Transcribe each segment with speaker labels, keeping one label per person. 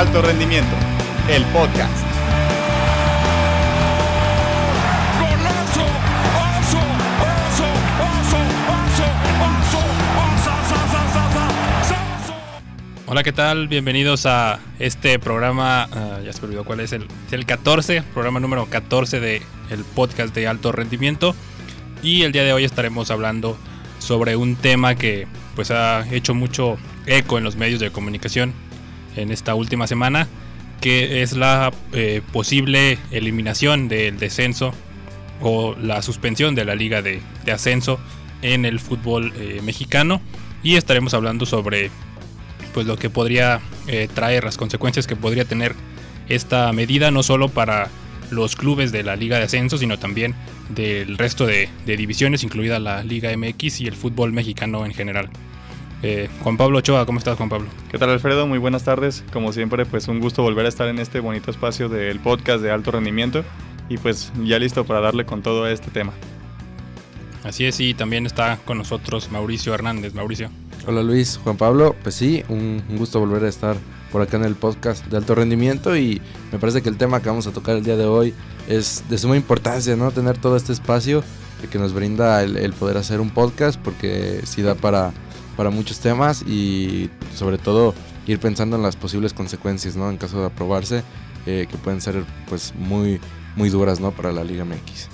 Speaker 1: Alto Rendimiento, el podcast.
Speaker 2: Hola, ¿qué tal? Bienvenidos a este programa, uh, ya se me olvidó cuál es, el, el 14, programa número 14 del el podcast de alto rendimiento. Y el día de hoy estaremos hablando sobre un tema que pues ha hecho mucho eco en los medios de comunicación en esta última semana, que es la eh, posible eliminación del descenso o la suspensión de la liga de, ascenso en el fútbol eh, mexicano. Y estaremos hablando sobre pues lo que podría eh, traer, las consecuencias que podría tener esta medida, no solo para los clubes de la Liga de Ascenso, sino también del resto de, de divisiones, incluida la Liga MX y el fútbol mexicano en general. Eh, Juan Pablo Ochoa, ¿cómo estás Juan Pablo?
Speaker 1: ¿Qué tal Alfredo? Muy buenas tardes. Como siempre, pues un gusto volver a estar en este bonito espacio del podcast de alto rendimiento y pues ya listo para darle con todo a este tema.
Speaker 2: Así es, y también está con nosotros Mauricio Hernández. Mauricio.
Speaker 3: Hola Luis, Juan Pablo, pues sí, un, un gusto volver a estar por acá en el podcast de alto rendimiento y me parece que el tema que vamos a tocar el día de hoy es de suma importancia, ¿no? Tener todo este espacio que nos brinda el, el poder hacer un podcast porque sí da para, para muchos temas y sobre todo ir pensando en las posibles consecuencias, ¿no? En caso de aprobarse, eh, que pueden ser pues muy, muy duras, ¿no? Para la Liga MX.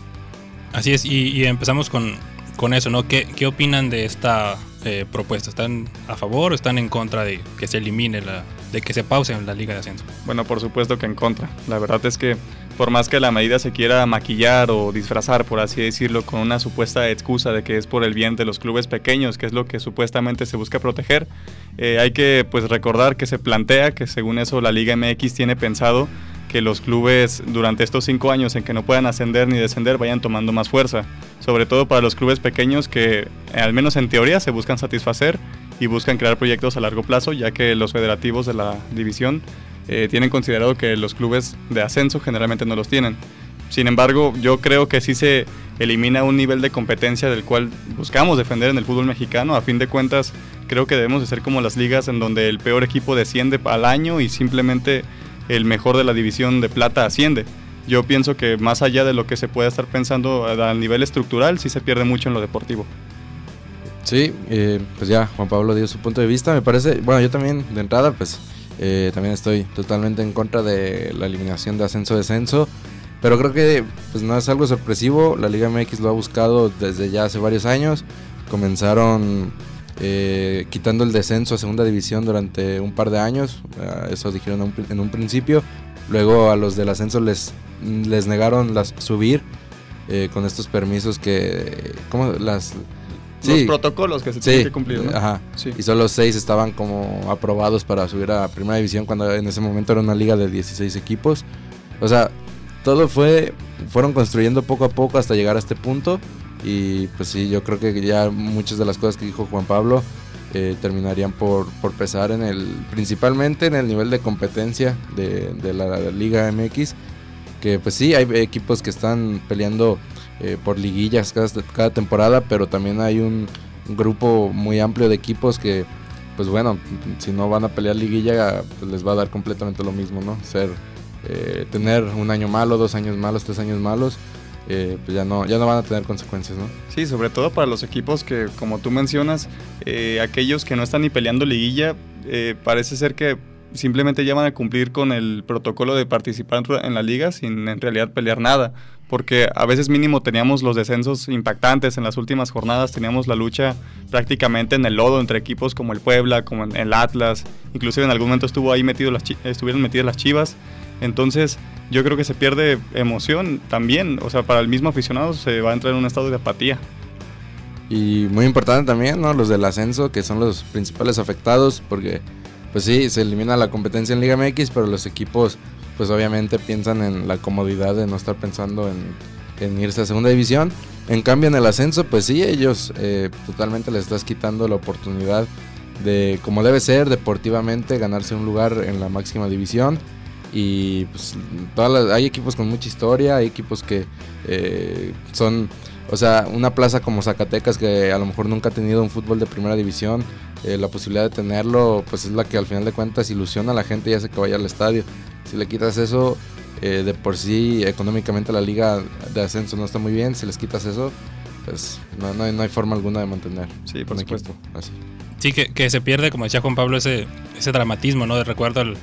Speaker 2: Así es, y, y empezamos con, con eso, ¿no? ¿Qué, qué opinan de esta eh, propuesta? ¿Están a favor o están en contra de que se elimine la, de que se pause en la Liga de Ascenso?
Speaker 1: Bueno, por supuesto que en contra. La verdad es que por más que la medida se quiera maquillar o disfrazar, por así decirlo, con una supuesta excusa de que es por el bien de los clubes pequeños, que es lo que supuestamente se busca proteger, eh, hay que pues recordar que se plantea que según eso la Liga MX tiene pensado que los clubes durante estos cinco años en que no puedan ascender ni descender vayan tomando más fuerza, sobre todo para los clubes pequeños que eh, al menos en teoría se buscan satisfacer y buscan crear proyectos a largo plazo, ya que los federativos de la división eh, tienen considerado que los clubes de ascenso generalmente no los tienen. Sin embargo, yo creo que sí se elimina un nivel de competencia del cual buscamos defender en el fútbol mexicano. A fin de cuentas, creo que debemos de ser como las ligas en donde el peor equipo desciende al año y simplemente el mejor de la división de plata asciende. Yo pienso que más allá de lo que se pueda estar pensando a nivel estructural, sí se pierde mucho en lo deportivo.
Speaker 3: Sí, eh, pues ya Juan Pablo dio su punto de vista. Me parece, bueno, yo también de entrada, pues eh, también estoy totalmente en contra de la eliminación de ascenso-descenso. Pero creo que pues, no es algo sorpresivo. La Liga MX lo ha buscado desde ya hace varios años. Comenzaron eh, quitando el descenso a segunda división durante un par de años. eh, eso dijeron en un, principio. Luego a los del ascenso les, les negaron subir eh, con estos permisos que... ¿Cómo? Las...
Speaker 1: Los protocolos que se tienen que cumplir. ¿no?
Speaker 3: ajá.
Speaker 1: Sí.
Speaker 3: Y solo seis estaban como aprobados para subir a primera división cuando en ese momento era una liga de 16 equipos. O sea, todo fue, fueron construyendo poco a poco hasta llegar a este punto. Y pues sí, yo creo que ya muchas de las cosas que dijo Juan Pablo eh, terminarían por, por pesar en el, principalmente en el nivel de competencia de, de la, Liga MX. Que pues sí, hay equipos que están peleando eh, por liguillas cada, temporada, pero también hay un, grupo muy amplio de equipos que, pues bueno, si no van a pelear liguilla, pues les va a dar completamente lo mismo, ¿no? Ser, eh, tener un año malo, dos años malos, tres años malos, eh, pues ya no, ya no van a tener consecuencias, ¿no?
Speaker 1: Sí, sobre todo para los equipos que, como tú mencionas, aquellos que no están ni peleando liguilla, parece ser que simplemente ya van a cumplir con el protocolo de participar en la liga sin en realidad pelear nada. Porque a veces mínimo teníamos los descensos impactantes en las últimas jornadas, teníamos la lucha prácticamente en el lodo entre equipos como el Puebla, como el Atlas, inclusive en algún momento estuvo ahí metido estuvieron metidas las Chivas. Entonces yo creo que se pierde emoción también, o sea, para el mismo aficionado se va a entrar en un estado de apatía.
Speaker 3: Y muy importante también, ¿no? Los del ascenso, que son los principales afectados, porque, pues sí, se elimina la competencia en Liga MX, pero los equipos, pues obviamente piensan en la comodidad de no estar pensando en, irse a segunda división. En cambio, en el ascenso, pues sí, ellos eh, totalmente les estás quitando la oportunidad de, como debe ser, deportivamente, ganarse un lugar en la máxima división. Y pues todas las- hay equipos con mucha historia, hay equipos que eh, son O sea, una plaza como Zacatecas que a lo mejor nunca ha tenido un fútbol de primera división, eh, la posibilidad de tenerlo, pues es la que al final de cuentas ilusiona a la gente y hace que vaya al estadio. Si le quitas eso, eh, de por sí económicamente la liga de ascenso no está muy bien, si les quitas eso, pues no, no hay, no hay forma alguna de mantener
Speaker 1: Sí, por supuesto.
Speaker 3: así.
Speaker 2: Sí, que, que se pierde, como decía Juan Pablo, ese, ese dramatismo, ¿no? De recuerdo el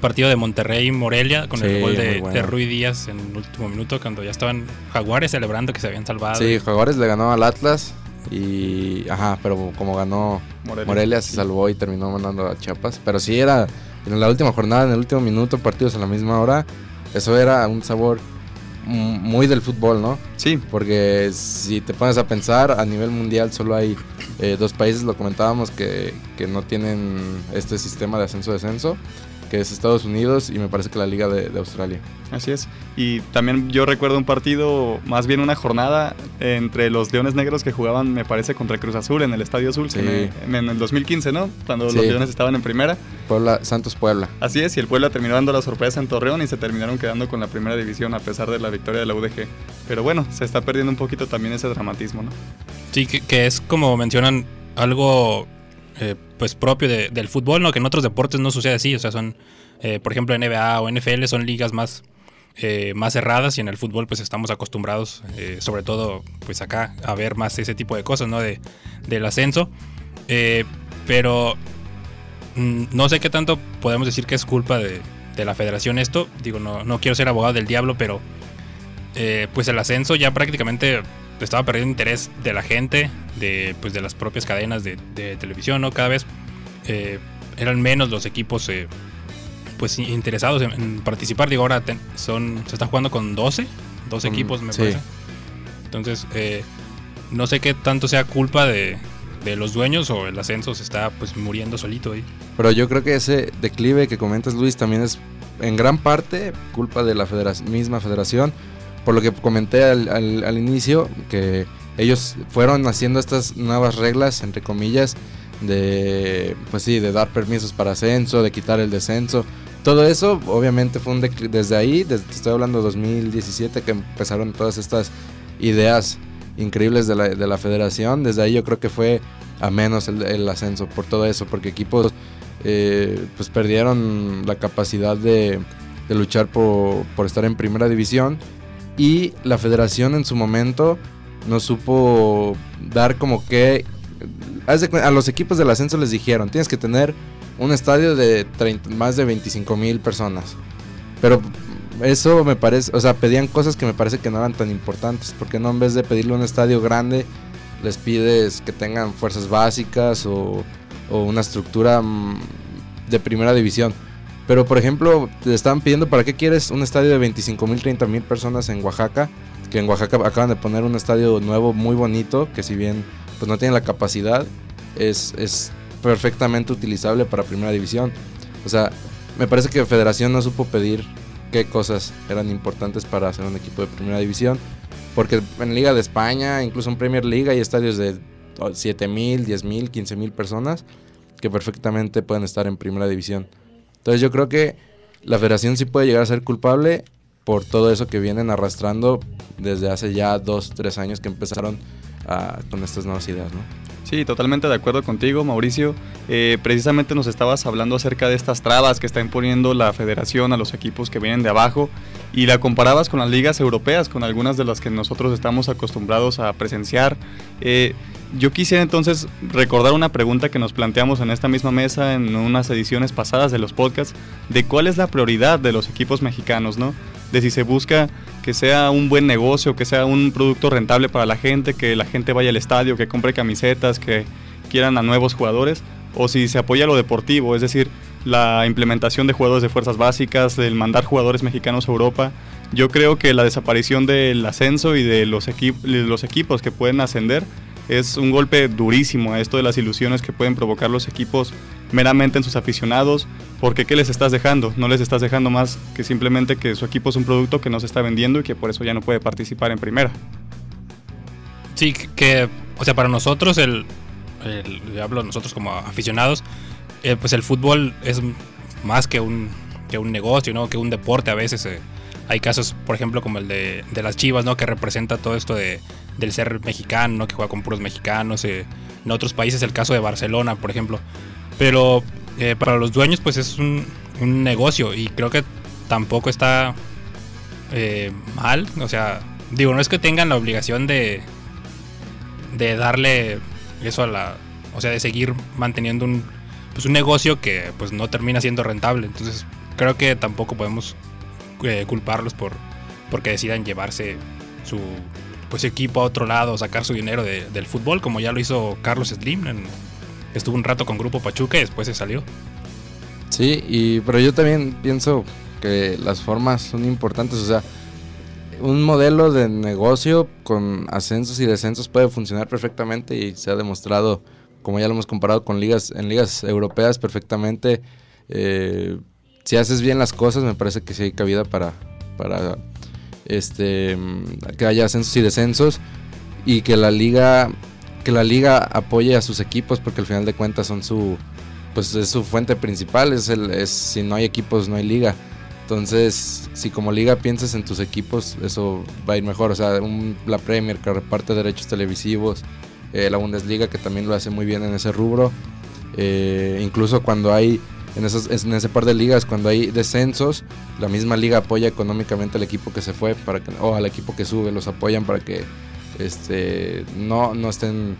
Speaker 2: partido de Monterrey-Morelia con
Speaker 3: Sí,
Speaker 2: el gol de,
Speaker 3: bueno.
Speaker 2: de Rui Díaz en el último minuto, cuando ya estaban Jaguares celebrando que se habían salvado.
Speaker 3: Sí, Jaguares le ganó al Atlas y, ajá, pero como ganó
Speaker 1: Morelia.
Speaker 3: Morelia se salvó y terminó mandando a Chiapas. Pero sí era en la última jornada, en el último minuto, partidos a la misma hora. Eso era un sabor muy del fútbol, ¿no?
Speaker 1: Sí,
Speaker 3: Porque si te pones a pensar, a nivel mundial solo hay eh, dos países, lo comentábamos, que, que no tienen este sistema de ascenso-descenso, que es Estados Unidos y me parece que la Liga de, de Australia.
Speaker 1: Así es. Y también yo recuerdo un partido, más bien una jornada entre los Leones Negros que jugaban, me parece, contra Cruz Azul en el Estadio Azul
Speaker 3: Sí.
Speaker 1: en el 2015, ¿no? Cuando
Speaker 3: Sí.
Speaker 1: los Leones estaban en primera.
Speaker 3: Puebla, Santos Puebla.
Speaker 1: Así es, y el Puebla terminó dando la sorpresa en Torreón y se terminaron quedando con la primera división a pesar de la victoria de la UDG. Pero bueno, se está perdiendo un poquito también ese dramatismo, ¿no?
Speaker 2: Sí, que, que es como mencionan algo eh, pues propio de- del fútbol, ¿no? Que en otros deportes no sucede así. O sea, son, eh, por ejemplo, NBA o NFL son ligas más, eh, más cerradas y en el fútbol pues estamos acostumbrados, sobre todo pues acá, a ver más ese tipo de cosas, ¿no? De, del ascenso. Pero mm, no sé qué tanto podemos decir que es culpa de, de la federación esto. Digo, no, no quiero ser abogado del diablo, pero pues el ascenso ya prácticamente estaba perdiendo interés de la gente, de, pues de las propias cadenas de, de televisión, ¿no? Cada vez eh, eran menos los equipos eh, pues interesados en, en participar. Digo, ahora ten- son, se está jugando con 12, 12
Speaker 3: Mm,
Speaker 2: equipos me
Speaker 3: sí.
Speaker 2: parece. Entonces, eh, no sé qué tanto sea culpa de, de los dueños o el ascenso se está pues muriendo solito ahí.
Speaker 3: Pero yo creo que ese declive que comentas, Luis, también es en gran parte culpa de la misma federación. Por lo que comenté al, inicio, que ellos fueron haciendo estas nuevas reglas, entre comillas, de, pues sí, de dar permisos para ascenso, de quitar el descenso. Todo eso, obviamente, fue un desde ahí, desde, estoy hablando de 2017, que empezaron todas estas ideas increíbles de la, de la federación. Desde ahí yo creo que fue a menos el, el ascenso por todo eso, porque equipos eh, pues perdieron la capacidad de, de luchar por, por estar en primera división y la federación en su momento no supo dar como que a los equipos del ascenso les dijeron tienes que tener un estadio de 30 más de 25 mil personas pero eso me parece o sea pedían cosas que me parece que no eran tan importantes porque no en vez de pedirle un estadio grande les pides que tengan fuerzas básicas o, o una estructura mm, de primera división. Pero por ejemplo, te estaban pidiendo para qué quieres un estadio de 25 mil, 30 mil personas en Oaxaca, que en Oaxaca acaban de poner un estadio nuevo muy bonito, que si bien pues no tiene la capacidad, es, es perfectamente utilizable para primera división. O sea, me parece que Federación no supo pedir qué cosas eran importantes para hacer un equipo de primera división. Porque en Liga de España, incluso en Premier League, hay estadios de 7 mil, 10 mil, 15 mil personas que perfectamente pueden estar en primera división. Entonces yo creo que la federación sí puede llegar a ser culpable por todo eso que vienen arrastrando desde hace ya dos, tres años que empezaron a- con estas nuevas ideas, ¿no?
Speaker 1: Sí, totalmente de acuerdo contigo, Mauricio. Eh, precisamente nos estabas hablando acerca de estas trabas que está imponiendo la federación a los equipos que vienen de abajo y la comparabas con las ligas europeas, con algunas de las que nosotros estamos acostumbrados a presenciar. Eh, yo quisiera entonces recordar una pregunta que nos planteamos en esta misma mesa en unas ediciones pasadas de los podcasts, de cuál es la prioridad de los equipos mexicanos, ¿no? De si se busca que sea un buen negocio, que sea un producto rentable para la gente, que la gente vaya al estadio, que compre camisetas, que quieran a nuevos jugadores, o si se apoya lo deportivo, es decir, la implementación de jugadores de fuerzas básicas, el mandar jugadores mexicanos a Europa. Yo creo que la desaparición del ascenso y de los, los equipos que pueden ascender es un golpe durísimo a esto de las ilusiones que pueden provocar los equipos meramente en sus aficionados, porque ¿qué les estás dejando? No les estás dejando más que simplemente que su equipo es un producto que no se está vendiendo y que por eso ya no puede participar en primera.
Speaker 2: Sí, que- o sea, para nosotros, el, el- hablo nosotros como aficionados, eh, pues el fútbol es más que un, que un negocio, ¿no? Que un deporte a veces. eh. Hay casos, por ejemplo, como el de, de las Chivas, ¿no? Que representa todo esto de, del ser mexicano, ¿no? Que juega con puros mexicanos. eh, en otros países el caso de Barcelona, por ejemplo. Pero eh, para los dueños, pues es un, un negocio y creo que tampoco está eh, mal. O sea, digo, no es que tengan la obligación de, de darle eso a la... O sea, de seguir manteniendo un, pues un negocio que pues no termina siendo rentable. Entonces creo que tampoco podemos eh, culparlos por porque decidan llevarse su pues equipo a otro lado, sacar su dinero de- del fútbol, como ya lo hizo Carlos Slim. en- estuvo un rato con Grupo Pachuca y después se salió.
Speaker 3: Sí, y, pero yo también pienso que las formas son importantes. O sea, un modelo de negocio con ascensos y descensos puede funcionar perfectamente y se ha demostrado, como ya lo hemos comparado con ligas, en ligas europeas perfectamente. eh, si haces bien las cosas, me parece que sí hay cabida para, para este, mm, que haya ascensos y descensos y que la liga que la liga apoye a sus equipos porque al final de cuentas son su pues es su fuente principal es el es si no hay equipos no hay liga. Entonces si como liga piensas en tus equipos eso va a ir mejor. O sea la Premier que reparte derechos televisivos eh, la Bundesliga que también lo hace muy bien en ese rubro eh, incluso cuando hay en, esos, en ese par de ligas cuando hay descensos la misma liga apoya económicamente al equipo que se fue para que, o al equipo que sube los apoyan para que este no, no estén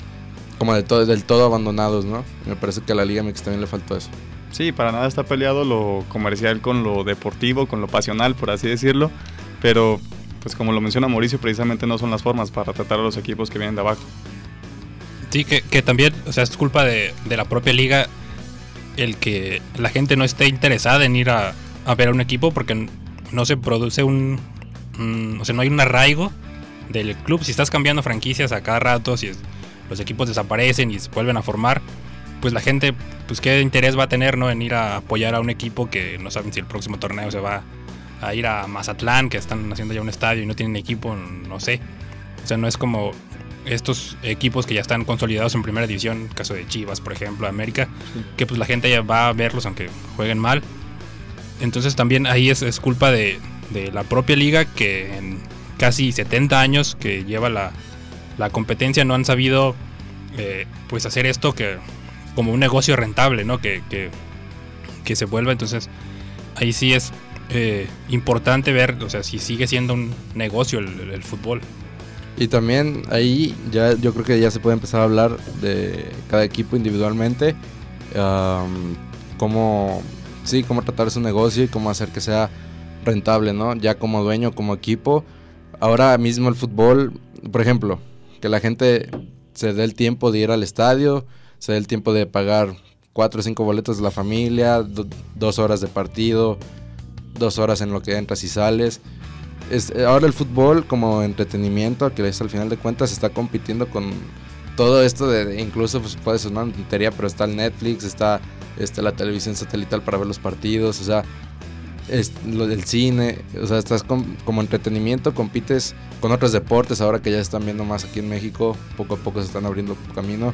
Speaker 3: como de todo, del todo abandonados, ¿no? Me parece que a la Liga MX también le faltó eso.
Speaker 1: Sí, para nada está peleado lo comercial con lo deportivo, con lo pasional, por así decirlo. Pero, pues como lo menciona Mauricio, precisamente no son las formas para tratar a los equipos que vienen de abajo.
Speaker 2: Sí, que, que también, o sea, es culpa de, de la propia liga el que la gente no esté interesada en ir a, ver a un equipo porque no se produce un, un- o sea, no hay un arraigo del club. Si estás cambiando franquicias a cada rato, si es- los equipos desaparecen y se vuelven a formar, pues la gente, pues qué interés va a tener, ¿no? En ir a apoyar a un equipo que no saben si el próximo torneo se va a ir a Mazatlán, que están haciendo ya un estadio y no tienen equipo, no sé. O sea, no es como estos equipos que ya están consolidados en primera división, caso de Chivas, por ejemplo, América, que pues la gente ya va a verlos aunque jueguen mal. Entonces también ahí es, es culpa de, de la propia liga que en casi 70 años que lleva la, la competencia no han sabido eh, pues hacer esto que como un negocio rentable, ¿no? Que, que, que se vuelva. Entonces ahí sí es eh, importante ver, o sea, si sigue siendo un negocio el- el- el fútbol.
Speaker 3: Y también ahí ya yo creo que ya se puede empezar a hablar de cada equipo individualmente, am, cómo, sí, cómo tratar su negocio y cómo hacer que sea rentable, ¿no? Ya como dueño, como equipo. Ahora mismo el fútbol, por ejemplo, que la gente se dé el tiempo de ir al estadio, se dé el tiempo de pagar cuatro o cinco boletos de la familia, do- dos horas de partido, dos horas en lo que entras y sales. Es- ahora el fútbol como entretenimiento, que es al final de cuentas está compitiendo con todo esto de, incluso pues, puede ser una tontería, pero está el Netflix, está este, la televisión satelital para ver los partidos, o sea, es lo del cine, o sea, estás com- como entretenimiento, compites con otros deportes ahora que ya están viendo más aquí en México, poco a poco se están abriendo camino.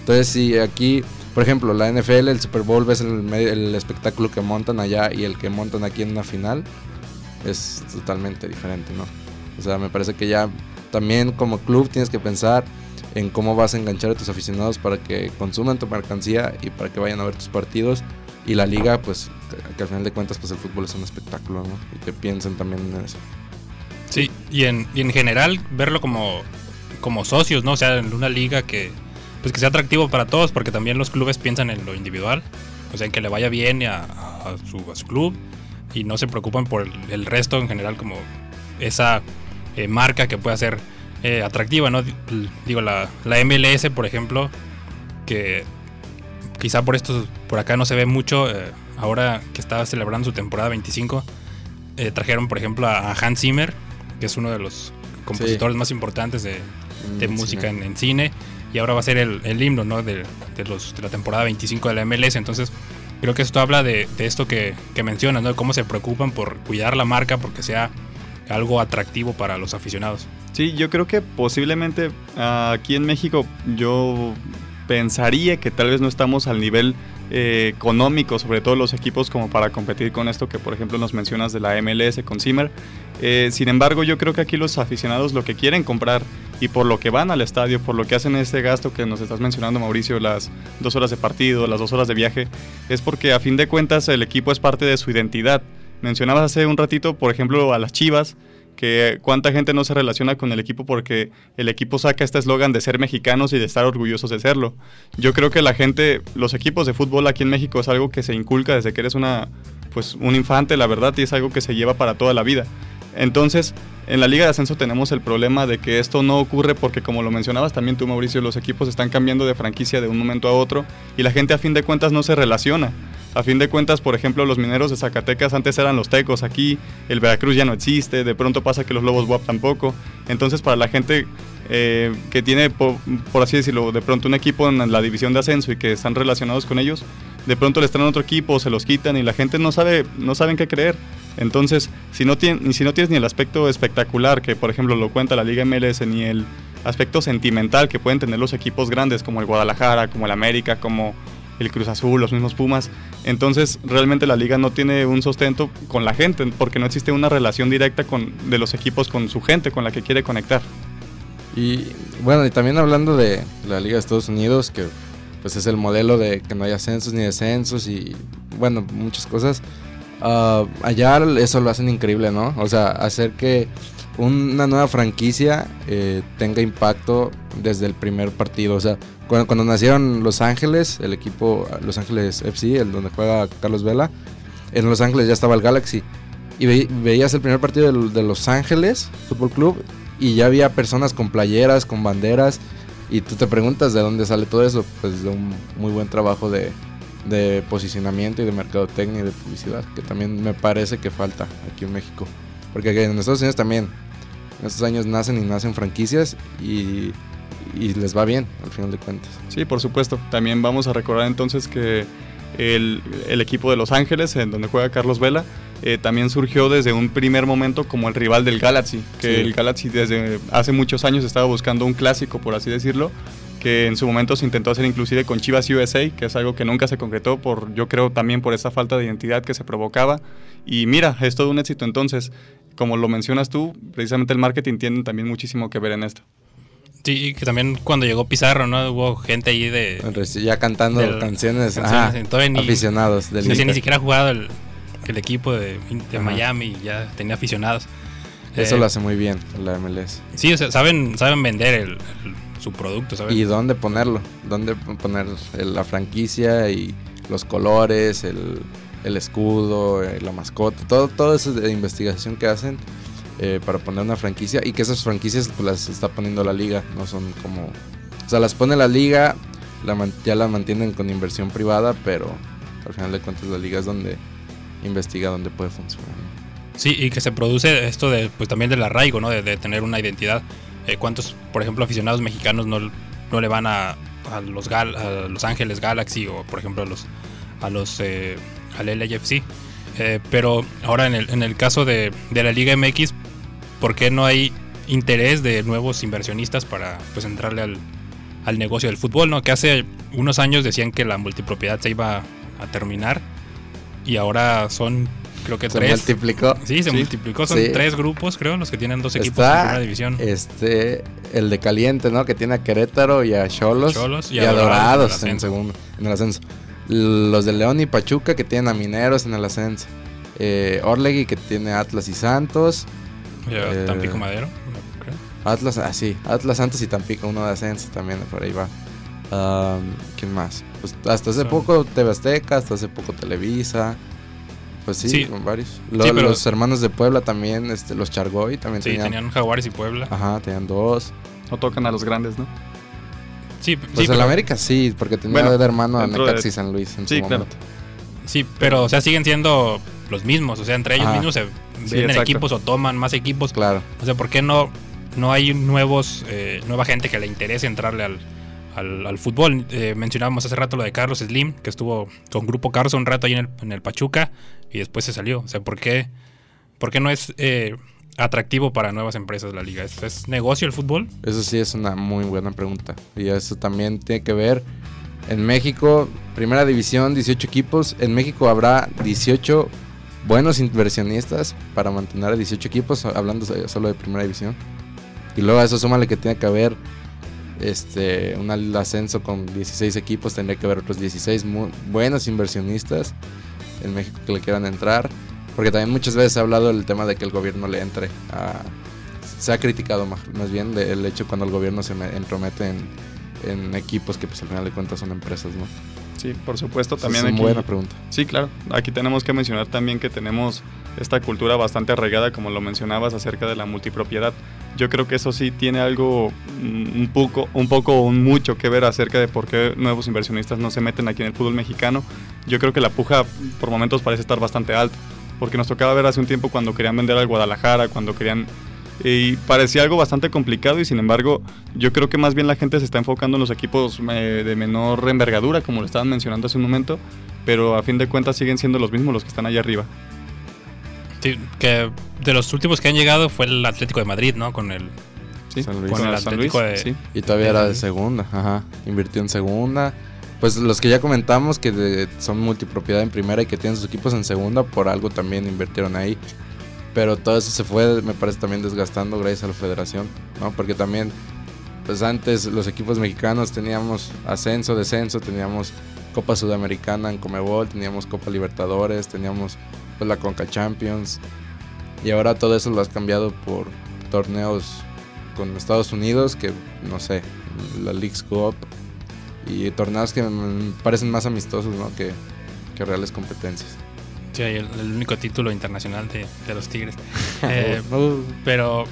Speaker 3: Entonces, si aquí, por ejemplo, la NFL, el Super Bowl, ves el, el espectáculo que montan allá y el que montan aquí en una final, es totalmente diferente, ¿no? O sea, me parece que ya también como club tienes que pensar en cómo vas a enganchar a tus aficionados para que consuman tu mercancía y para que vayan a ver tus partidos. Y la liga, pues, que, al final de cuentas, pues el fútbol es un espectáculo, ¿no? Y que piensen también en eso.
Speaker 2: Sí, y en, y en general verlo como, como socios, ¿no? O sea, en una liga que, pues que sea atractivo para todos, porque también los clubes piensan en lo individual, o sea, en que le vaya bien a, a su, a su club y no se preocupan por el, el resto en general como esa eh, marca que pueda ser eh, atractiva, ¿no? Di- Digo, la, la MLS, por ejemplo, que quizá por esto, por acá no se ve mucho, eh, ahora que está celebrando su temporada 25, eh, trajeron, por ejemplo, a, Hans Zimmer, que es uno de los compositores más importantes de, de
Speaker 3: Mm,
Speaker 2: música en, en cine y ahora va a ser el, el himno ¿no? de, de los, de la temporada 25 de la MLS. Entonces, creo que esto habla de, de esto que, que mencionas, ¿no? de cómo se preocupan por cuidar la marca porque sea algo atractivo para los aficionados.
Speaker 1: Sí, yo creo que posiblemente ah, aquí en México yo pensaría que tal vez no estamos al nivel eh, económico, sobre todo los equipos, como para competir con esto que, por ejemplo, nos mencionas de la MLS con Zimmer. Eh, sin embargo, yo creo que aquí los aficionados lo que quieren comprar y por lo que van al estadio, por lo que hacen ese gasto que nos estás mencionando, Mauricio, las dos horas de partido, las dos horas de viaje, es porque a fin de cuentas el equipo es parte de su identidad. Mencionabas hace un ratito, por ejemplo, a las Chivas, que cuánta gente no se relaciona con el equipo porque el equipo saca este eslogan de ser mexicanos y de estar orgullosos de serlo. Yo creo que la gente, los equipos de fútbol aquí en México es algo que se inculca desde que eres una, pues, un infante, la verdad, y es algo que se lleva para toda la vida. Entonces, en la Liga de Ascenso tenemos el problema de que esto no ocurre porque, como lo mencionabas también tú, Mauricio, los equipos están cambiando de franquicia de un momento a otro y la gente a fin de cuentas no se relaciona. A fin de cuentas, por ejemplo, los mineros de Zacatecas antes eran los tecos aquí, el Veracruz ya no existe, de pronto pasa que los lobos WAP tampoco. Entonces, para la gente eh, que tiene, por, por, así decirlo, de pronto un equipo en la división de ascenso y que están relacionados con ellos, de pronto les traen otro equipo, se los quitan y la gente no sabe, no saben qué creer. Entonces, si no, tiene, si no tienes ni el aspecto espectacular que, por ejemplo, lo cuenta la Liga MLS, ni el aspecto sentimental que pueden tener los equipos grandes como el Guadalajara, como el América, como el Cruz Azul, los mismos Pumas. Entonces, realmente la liga no tiene un sustento con la gente, porque no existe una relación directa con, de los equipos con su gente, con la que quiere conectar.
Speaker 3: Y bueno, y también hablando de la Liga de Estados Unidos, que pues es el modelo de que no haya ascensos ni descensos y bueno, muchas cosas. Uh, allá eso lo hacen increíble, ¿no? O sea, hacer que una nueva franquicia eh, tenga impacto desde el primer partido. O sea, cuando, cuando, nacieron Los Ángeles, el equipo Los Ángeles FC, el donde juega Carlos Vela, en Los Ángeles ya estaba el Galaxy. Y ve, veías el primer partido de, de, Los Ángeles Fútbol Club y ya había personas con playeras, con banderas. Y tú te preguntas de dónde sale todo eso. Pues de un muy buen trabajo de, de posicionamiento y de mercadotecnia y de publicidad, que también me parece que falta aquí en México. Porque en Estados Unidos también, en estos años nacen y nacen franquicias y, y, les va bien, al final de cuentas.
Speaker 1: Sí, por supuesto. También vamos a recordar entonces que el, el equipo de Los Ángeles, en donde juega Carlos Vela, eh, también surgió desde un primer momento como el rival del Galaxy, que sí. el Galaxy desde hace muchos años estaba buscando un clásico, por así decirlo, que en su momento se intentó hacer inclusive con Chivas USA, que es algo que nunca se concretó por, yo creo también por esa falta de identidad que se provocaba. Y mira, es todo un éxito entonces. Como lo mencionas tú, precisamente el marketing tiene también muchísimo que ver en esto.
Speaker 2: Sí, que también cuando llegó Pizarro, ¿no? Hubo gente ahí de...
Speaker 3: Ya cantando del, canciones, ajá,
Speaker 2: ni,
Speaker 3: aficionados.
Speaker 2: Del ni, ni siquiera ha jugado el, el equipo de, de Miami y ya tenía aficionados.
Speaker 3: Eso eh, lo hace muy bien la MLS.
Speaker 2: Sí, o sea, saben, saben vender el, el su producto, ¿sabes?
Speaker 3: Y dónde ponerlo, dónde poner la franquicia y los colores, el, el escudo, eh, la mascota, todo, todo eso de investigación que hacen eh, para poner una franquicia y que esas franquicias pues, las está poniendo la liga, no son como... O sea, las pone la liga, la, ya la mantienen con inversión privada, pero al final de cuentas la liga es donde investiga dónde puede funcionar.
Speaker 2: Sí, y que se produce esto de, pues también del arraigo, ¿no? De, de tener una identidad. Eh, ¿Cuántos, por ejemplo, aficionados mexicanos no, no le van a, a los Gal, a Los Ángeles Galaxy o, por ejemplo, a los, a los eh, al LAFC? Eh, pero ahora en el, en el caso de, de, la Liga MX, ¿por qué no hay interés de nuevos inversionistas para pues entrarle al, al negocio del fútbol? ¿no? Que hace unos años decían que la multipropiedad se iba a terminar y ahora son creo que
Speaker 3: se
Speaker 2: tres.
Speaker 3: multiplicó.
Speaker 2: Sí, se
Speaker 3: sí.
Speaker 2: multiplicó. Son
Speaker 3: sí.
Speaker 2: tres grupos, creo, los que tienen dos equipos
Speaker 3: Está,
Speaker 2: en primera división.
Speaker 3: Este, el de Caliente, ¿no? Que tiene a Querétaro y a Cholos.
Speaker 2: Cholos
Speaker 3: y, y, a Dorados, en, en, segundo, en el ascenso. Los de León y Pachuca que tienen a Mineros en el ascenso. Eh, Orlegui que tiene Atlas y Santos.
Speaker 2: Eh, Tampico Madero,
Speaker 3: creo. Atlas, ah, sí. Atlas, Santos y Tampico, uno de ascenso también, por ahí va. Um, ¿Quién más? Pues hasta hace sí. poco TV Azteca, hasta hace poco Televisa. Pues sí,
Speaker 2: Sí.
Speaker 3: con varios. Lo-
Speaker 2: Sí, pero-
Speaker 3: Los hermanos de Puebla también, este, los Chargoy también
Speaker 2: Sí,
Speaker 3: tenían.
Speaker 2: tenían Jaguares y Puebla.
Speaker 3: Ajá, tenían dos.
Speaker 1: No tocan a los grandes, ¿no?
Speaker 2: Sí,
Speaker 3: Pues
Speaker 2: sí,
Speaker 3: el
Speaker 2: pero,
Speaker 3: América sí, porque tenía
Speaker 1: Bueno,
Speaker 3: de hermano a
Speaker 1: dentro de-
Speaker 3: San Luis en
Speaker 1: Sí,
Speaker 3: su
Speaker 1: claro.
Speaker 3: momento.
Speaker 2: sí, pero o sea, siguen siendo los mismos. O sea, entre ellos
Speaker 3: Ajá.
Speaker 2: mismos se venden equipos o toman más equipos.
Speaker 3: Claro.
Speaker 2: O sea, ¿por qué no, no hay nuevos, eh, nueva gente que le interese entrarle al, al, fútbol? Eh, mencionábamos hace rato lo de Carlos Slim, que estuvo con Grupo Carlos un rato ahí en el, en el Pachuca y después se salió. O sea, ¿por qué, por qué no es eh, atractivo para nuevas empresas la liga? ¿Es, es negocio el fútbol?
Speaker 3: Eso sí es una muy buena pregunta. Y eso también tiene que ver. En México primera división, 18 equipos. En México habrá 18 buenos inversionistas para mantener a 18 equipos, hablando so- solo de primera división. Y luego a eso súmale que tiene que haber este, un ascenso con 16 equipos, tendría que haber otros 16 mu- buenos inversionistas en México que le quieran entrar. Porque también muchas veces se ha hablado del tema de que el gobierno le entre. Se ha criticado más, más bien del hecho cuando el gobierno se me- entromete en, en equipos que pues al final de cuentas son empresas, ¿no?
Speaker 1: Sí, por supuesto, también
Speaker 3: es una
Speaker 1: aquí...
Speaker 3: buena pregunta.
Speaker 1: Sí, claro. Aquí tenemos que mencionar también que tenemos esta cultura bastante arraigada, como lo mencionabas, acerca de la multipropiedad. Yo creo que eso sí tiene algo mm, un poco, un poco o un mucho que ver acerca de por qué nuevos inversionistas no se meten aquí en el fútbol mexicano. Yo creo que la puja por momentos parece estar bastante alta, porque nos tocaba ver hace un tiempo cuando querían vender al Guadalajara, cuando querían y parecía algo bastante complicado y sin embargo yo creo que más bien la gente se está enfocando en los equipos eh, de menor envergadura, como lo estaban mencionando hace un momento, pero a fin de cuentas siguen siendo los mismos los que están allá arriba.
Speaker 2: Sí, que de los últimos que han llegado fue el Atlético de Madrid, ¿no? Con el
Speaker 1: ¿sí?
Speaker 3: San Luis.
Speaker 2: Con el
Speaker 1: San
Speaker 2: Atlético
Speaker 1: Luis,
Speaker 2: de-
Speaker 1: sí.
Speaker 3: Y todavía era de segunda, ajá. Invirtió en segunda. Pues los que ya comentamos que de- son multipropiedad en primera y que tienen sus equipos en segunda, por algo también invirtieron ahí. Pero todo eso se fue, me parece, también desgastando gracias a la federación, ¿no? Porque también, pues antes los equipos mexicanos teníamos ascenso, descenso, teníamos Copa Sudamericana en Comebol, teníamos Copa Libertadores, teníamos pues, la Conca Champions. Y ahora todo eso lo has cambiado por torneos con Estados Unidos, que no sé, la League's Cup y torneos que me parecen más amistosos ¿no? que, que reales competencias.
Speaker 2: Sí, el, el único título internacional de, de los Tigres. Eh, pero,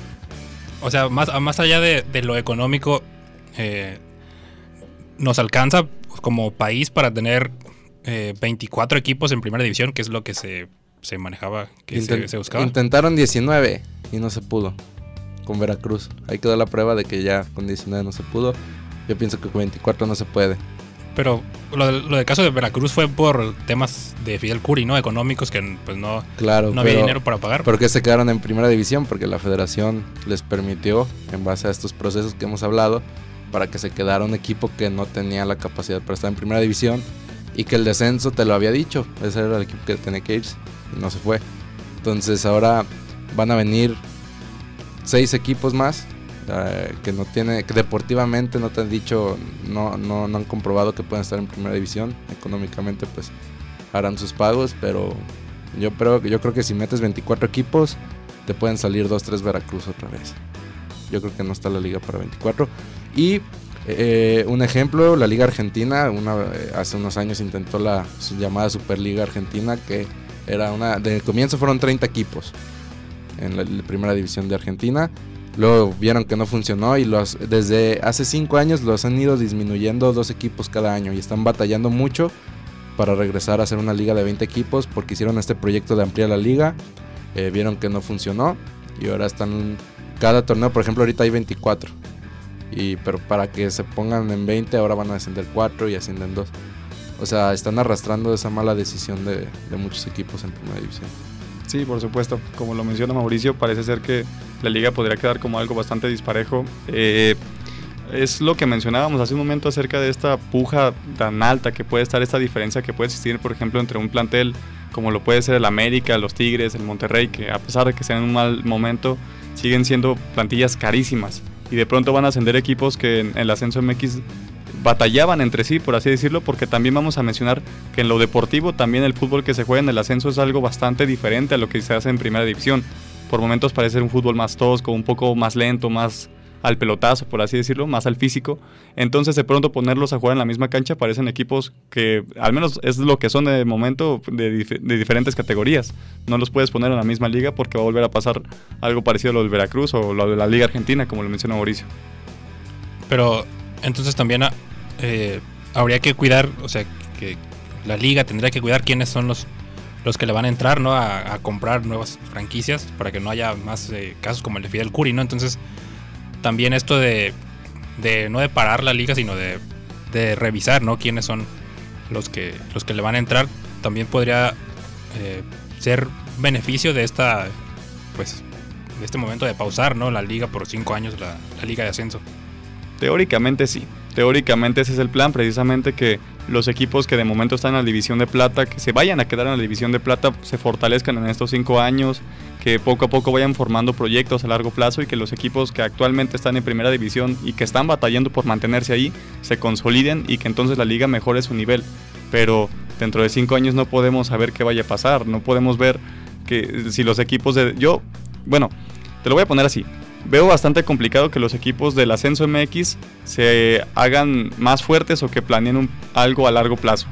Speaker 2: o sea, más, más allá de, de lo económico, eh, nos alcanza como país para tener eh, 24 equipos en primera división, que es lo que se, se manejaba, que se, se buscaba.
Speaker 3: Intentaron 19 y no se pudo con Veracruz. Ahí quedó la prueba de que ya con 19 no se pudo. Yo pienso que con 24 no se puede.
Speaker 2: Pero lo, del- lo del caso de Veracruz fue por temas de Fidel Curi, ¿no? Económicos, que pues no,
Speaker 3: Claro,
Speaker 2: no había
Speaker 3: pero-
Speaker 2: dinero para pagar.
Speaker 3: ¿Por qué se quedaron en primera división? Porque la federación les permitió, en base a estos procesos que hemos hablado, para que se quedara un equipo que no tenía la capacidad para estar en primera división y que el descenso te lo había dicho. Ese era el equipo que tenía que irse y no se fue. Entonces ahora van a venir seis equipos más eh, que no tiene, deportivamente no te han dicho, no, no, no han comprobado que pueden estar en primera división. Económicamente pues harán sus pagos, pero yo creo, yo creo que si metes 24 equipos, te pueden salir 2-3 Veracruz otra vez. Yo creo que no está la liga para 24. Y eh, un ejemplo, la Liga Argentina, eh, hace unos años intentó la llamada Superliga Argentina, que era una. De comienzo fueron 30 equipos en la primera división de Argentina. Luego vieron que no funcionó y los, desde hace 5 años los han ido disminuyendo dos equipos cada año y están batallando mucho para regresar a hacer una liga de 20 equipos porque hicieron este proyecto de ampliar la liga, eh, vieron que no funcionó y ahora están cada torneo, por ejemplo, ahorita hay 24. Y pero para que se pongan en 20 ahora van a descender 4 y ascienden 2. O sea, están arrastrando esa mala decisión de, de muchos equipos en primera división.
Speaker 1: Sí, por supuesto. Como lo menciona Mauricio, parece ser que la liga podría quedar como algo bastante disparejo. Eh, es lo que mencionábamos hace un momento acerca de esta puja tan alta que puede estar, esta diferencia que puede existir, por ejemplo, entre un plantel como lo puede ser el América, los Tigres, el Monterrey, que a pesar de que sean en un mal momento, siguen siendo plantillas carísimas. Y de pronto van a ascender equipos que en el ascenso MX batallaban entre sí, por así decirlo, porque también vamos a mencionar que en lo deportivo también el fútbol que se juega en el ascenso es algo bastante diferente a lo que se hace en primera división. Por momentos parece un fútbol más tosco, un poco más lento, más al pelotazo, por así decirlo, más al físico. Entonces, de pronto ponerlos a jugar en la misma cancha parecen equipos que, al menos es lo que son de momento, de, dif- de diferentes categorías. No los puedes poner en la misma liga porque va a volver a pasar algo parecido a lo del Veracruz o lo de la Liga Argentina, como lo menciona Mauricio.
Speaker 2: Pero entonces también ah, eh, habría que cuidar, o sea, que la liga tendría que cuidar quiénes son los, los que le van a entrar, ¿no? A, comprar nuevas franquicias para que no haya más eh, casos como el de Fidel Curi, ¿no? Entonces, también esto de, de no de parar la liga, sino de, de revisar, ¿no? Quiénes son los que, los que le van a entrar, también podría eh, ser beneficio de esta, pues, de este momento de pausar, ¿no? La liga por cinco años, la liga de ascenso.
Speaker 1: Teóricamente sí. Teóricamente ese es el plan, precisamente que los equipos que de momento están en la división de plata, que se vayan a quedar en la división de plata, se fortalezcan en estos cinco años, que poco a poco vayan formando proyectos a largo plazo y que los equipos que actualmente están en primera división y que están batallando por mantenerse ahí, se consoliden y que entonces la liga mejore su nivel. Pero dentro de cinco años no podemos saber qué vaya a pasar, no podemos ver que si los equipos de... Yo, bueno, te lo voy a poner así. Veo bastante complicado que los equipos del Ascenso MX se hagan más fuertes o que planeen un- algo a largo plazo.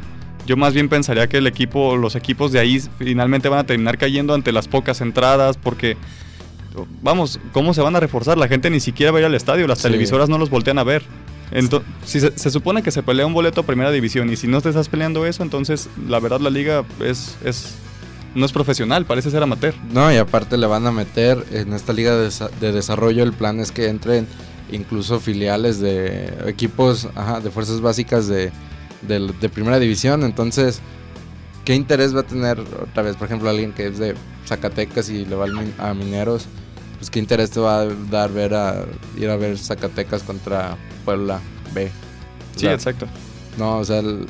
Speaker 1: Yo más bien pensaría que el equipo, los equipos de ahí finalmente van a terminar cayendo ante las pocas entradas porque vamos, ¿cómo se van a reforzar? La gente ni siquiera va a ir al estadio, las
Speaker 3: Sí.
Speaker 1: televisoras no los voltean a ver. Entonces, si se, se supone que se pelea un boleto a primera división y si no te estás peleando eso, entonces la verdad la liga es, es no es profesional, parece ser amateur.
Speaker 3: No, y aparte le van a meter en esta liga de, de desarrollo, el plan es que entren incluso filiales de equipos ajá, de fuerzas básicas de, de primera división. Entonces, ¿qué interés va a tener otra vez, por ejemplo, alguien que es de Zacatecas y le va a Mineros? Pues qué interés te va a dar ver a ir a ver Zacatecas contra Puebla B. O
Speaker 1: Sí, exacto.
Speaker 3: no, o sea, el-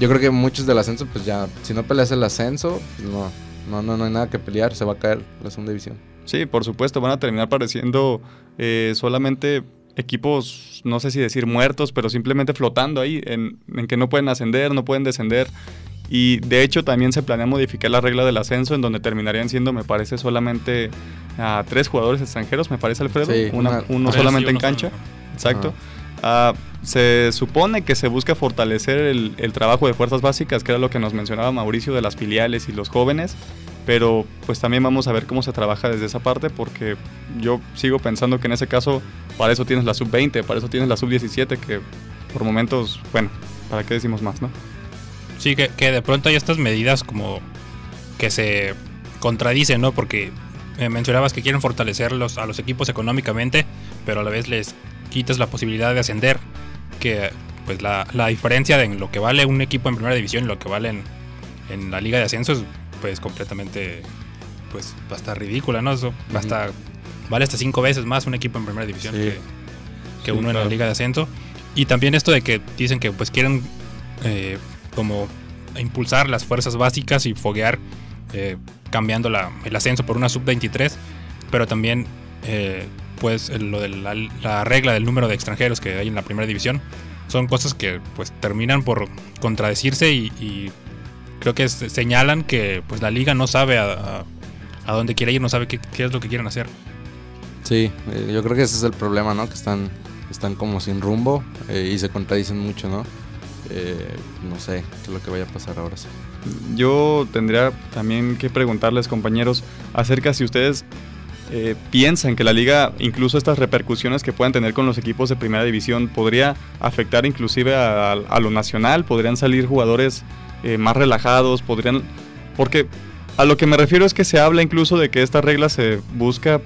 Speaker 3: yo creo que muchos del ascenso, pues ya, si no peleas el ascenso, pues no, no, no, no hay nada que pelear, se va a caer la segunda división.
Speaker 1: Sí, por supuesto, van a terminar pareciendo eh, solamente equipos, no sé si decir muertos, pero simplemente flotando ahí, en, en que no pueden ascender, no pueden descender. Y de hecho también se planea modificar la regla del ascenso, en donde terminarían siendo, me parece, solamente a tres jugadores extranjeros, me parece, Alfredo.
Speaker 3: Sí,
Speaker 1: Una-
Speaker 3: una-
Speaker 1: uno solamente en cancha.
Speaker 2: solo.
Speaker 1: Exacto. Ah, se supone que se busca fortalecer el, el trabajo de fuerzas básicas, que era lo que nos mencionaba Mauricio de las filiales y los jóvenes, pero pues también vamos a ver cómo se trabaja desde esa parte, porque yo sigo pensando que en ese caso para eso tienes la sub-20, para eso tienes la sub-17, que por momentos, bueno, ¿para qué decimos más, no?
Speaker 2: Sí, que, que de pronto hay estas medidas como que se contradicen, ¿no? Porque eh, mencionabas que quieren fortalecer los- a los equipos económicamente, pero a la vez les quitas la posibilidad de ascender. Que pues la, la diferencia de lo que vale un equipo en primera división y lo que vale en, en la liga de ascenso es pues completamente pues hasta ridícula, ¿no? Eso, hasta, vale hasta cinco veces más un equipo en primera división
Speaker 3: Sí.
Speaker 2: que, que
Speaker 1: Sí,
Speaker 2: uno en la liga de ascenso. Y también esto de que dicen que pues quieren eh, como impulsar las fuerzas básicas y foguear eh, cambiando la- el ascenso por una sub-23, pero también eh, pues lo de la, la regla del número de extranjeros que hay en la primera división son cosas que pues terminan por contradecirse y, y creo que se- señalan que pues la liga no sabe a, a- a dónde quiere ir, no sabe qué, qué es lo que quieren hacer.
Speaker 3: Sí, eh, yo creo que ese es el problema, ¿no? Que están, están como sin rumbo eh, y se contradicen mucho, ¿no? Eh, no sé qué es lo que vaya a pasar ahora sí.
Speaker 1: Yo tendría también que preguntarles, compañeros, acerca si ustedes eh, piensan que la liga, incluso estas repercusiones que puedan tener con los equipos de primera división, podría afectar inclusive a, lo nacional, podrían salir jugadores eh, más relajados, podrían... Porque a lo que me refiero es que se habla incluso de que esta regla se busca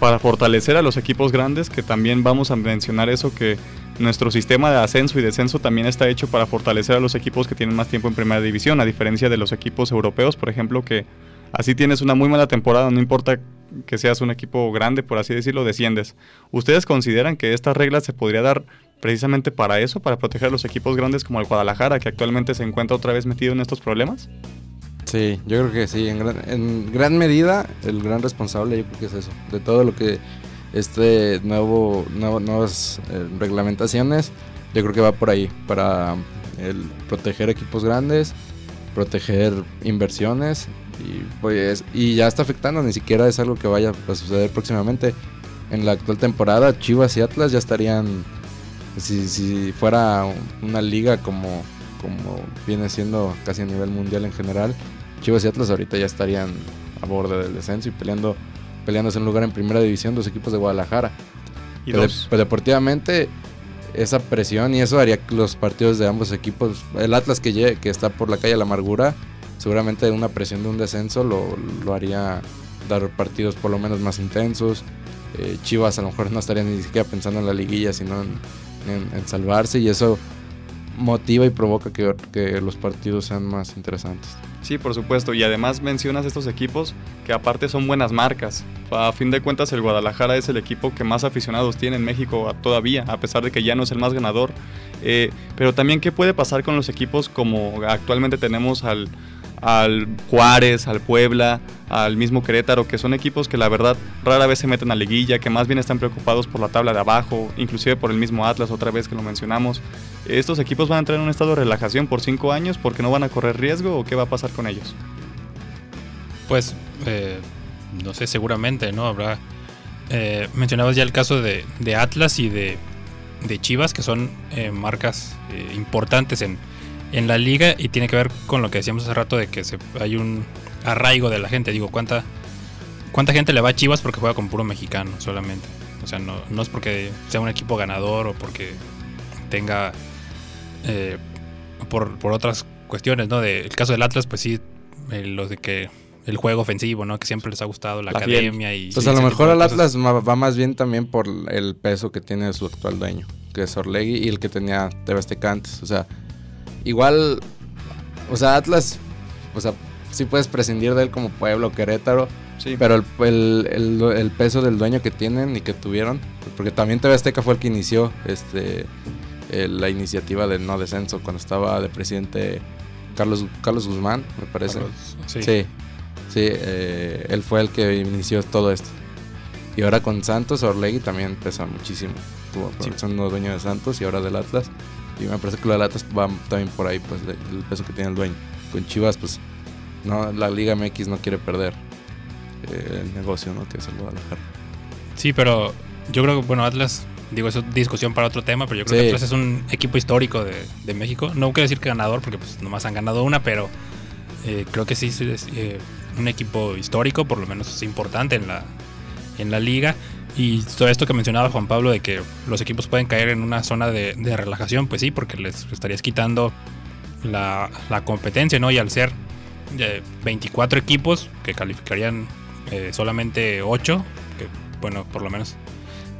Speaker 1: para fortalecer a los equipos grandes, que también vamos a mencionar eso, que nuestro sistema de ascenso y descenso también está hecho para fortalecer a los equipos que tienen más tiempo en primera división, a diferencia de los equipos europeos, por ejemplo, que así tienes una muy mala temporada, no importa que seas un equipo grande, por así decirlo, desciendes. ¿Ustedes consideran que esta regla se podría dar precisamente para eso, para proteger a los equipos grandes como el Guadalajara, que actualmente se encuentra otra vez metido en estos problemas?
Speaker 3: Sí, yo creo que sí, en gran, medida el gran responsable yo creo que es eso, de todo lo que este nuevo, nuevo nuevas eh, reglamentaciones, yo creo que va por ahí, para proteger equipos grandes, proteger inversiones y pues y ya está afectando, ni siquiera es algo que vaya a suceder próximamente. En la actual temporada Chivas y Atlas ya estarían si, si fuera una liga como como viene siendo casi a nivel mundial en general, Chivas y Atlas ahorita ya estarían a borde del descenso y peleando peleándose un lugar en primera división dos equipos de Guadalajara.
Speaker 1: Y dos,
Speaker 3: pero deportivamente esa presión y eso haría que los partidos de ambos equipos, el Atlas que, lle- que está por la calle de la amargura, seguramente una presión de un descenso lo, lo haría dar partidos por lo menos más intensos. Eh, Chivas a lo mejor no estaría ni siquiera pensando en la liguilla, sino en, en- salvarse y eso motiva y provoca que, que los partidos sean más interesantes.
Speaker 1: Sí, por supuesto. Y además mencionas estos equipos que aparte son buenas marcas. A fin de cuentas el Guadalajara es el equipo que más aficionados tiene en México todavía, a pesar de que ya no es el más ganador. Eh, pero también qué puede pasar con los equipos como actualmente tenemos al, al Juárez, al Puebla, al mismo Querétaro, que son equipos que la verdad rara vez se meten a liguilla, que más bien están preocupados por la tabla de abajo, inclusive por el mismo Atlas, otra vez que lo mencionamos. ¿Estos equipos van a entrar en un estado de relajación por cinco años porque no van a correr riesgo o qué va a pasar con ellos?
Speaker 2: Pues, eh, no sé, seguramente, ¿no? Habrá. eh, mencionabas ya el caso de, Atlas y de, de Chivas, que son eh, marcas eh, importantes en, en la liga y tiene que ver con lo que decíamos hace rato de que se, hay un arraigo de la gente. Digo, ¿cuánta, ¿cuánta gente le va a Chivas porque juega con puro mexicano solamente? O sea, no, no es porque sea un equipo ganador o porque tenga. eh, por, por otras cuestiones, ¿no? De, el caso del Atlas, pues sí, eh, lo de que el juego ofensivo, ¿no? Que siempre les ha gustado la,
Speaker 1: La fiel.
Speaker 2: academia y...
Speaker 3: Pues
Speaker 2: y
Speaker 3: a lo mejor al. Atlas va más bien también por el peso que tiene su actual dueño, que es Orlegui, y el que tenía TV antes. O sea, igual, o sea, Atlas, o sea, sí puedes prescindir de él como Pueblo, Querétaro,
Speaker 1: Sí,
Speaker 3: pero el, el- el- el peso del dueño que tienen y que tuvieron, porque también TV Azteca fue el que inició este eh, la iniciativa del no descenso cuando estaba de presidente Carlos, Carlos Guzmán, me parece.
Speaker 2: Carlos, sí.
Speaker 3: Sí, sí, eh, él fue el que inició todo esto. Y ahora con Santos, Orlegui también pesa muchísimo. Estuvo
Speaker 2: Sí.
Speaker 3: dueño de Santos y ahora del Atlas. Y me parece que lo del Atlas va también por ahí, pues, el peso que tiene el dueño. Con Chivas, pues, no, la Liga MX no quiere perder eh, el negocio, ¿no? Que es el Guadalajara.
Speaker 2: Sí, pero yo creo que, bueno, Atlas, digo, eso es discusión para otro tema, pero yo creo
Speaker 3: Sí.
Speaker 2: que Atlas es un equipo histórico de, de México. No quiero decir que ganador, porque pues nomás han ganado una, pero eh, creo que sí es eh, un equipo histórico, por lo menos es importante en la, en la liga. Y todo esto que mencionaba Juan Pablo de que los equipos pueden caer en una zona de, relajación, pues sí, porque les estarías quitando la, la competencia, ¿no? Y al ser eh, 24 equipos que calificarían eh, solamente 8, que bueno, por lo menos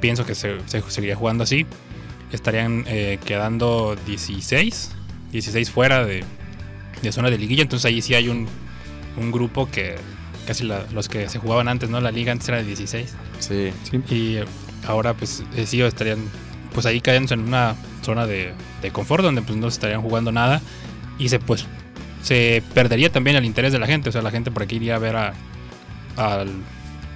Speaker 2: pienso que se, se seguiría jugando así, estarían eh, quedando 16, 16 fuera de, de zona de liguilla, entonces ahí sí hay un, un grupo que casi la- los que se jugaban antes, ¿no? La liga antes era de 16
Speaker 3: Sí,
Speaker 1: sí.
Speaker 2: y ahora pues eh, sí estarían pues ahí cayéndose en una zona de, de confort donde pues no se estarían jugando nada y se pues se perdería también el interés de la gente, o sea, la gente por aquí iría a ver a, al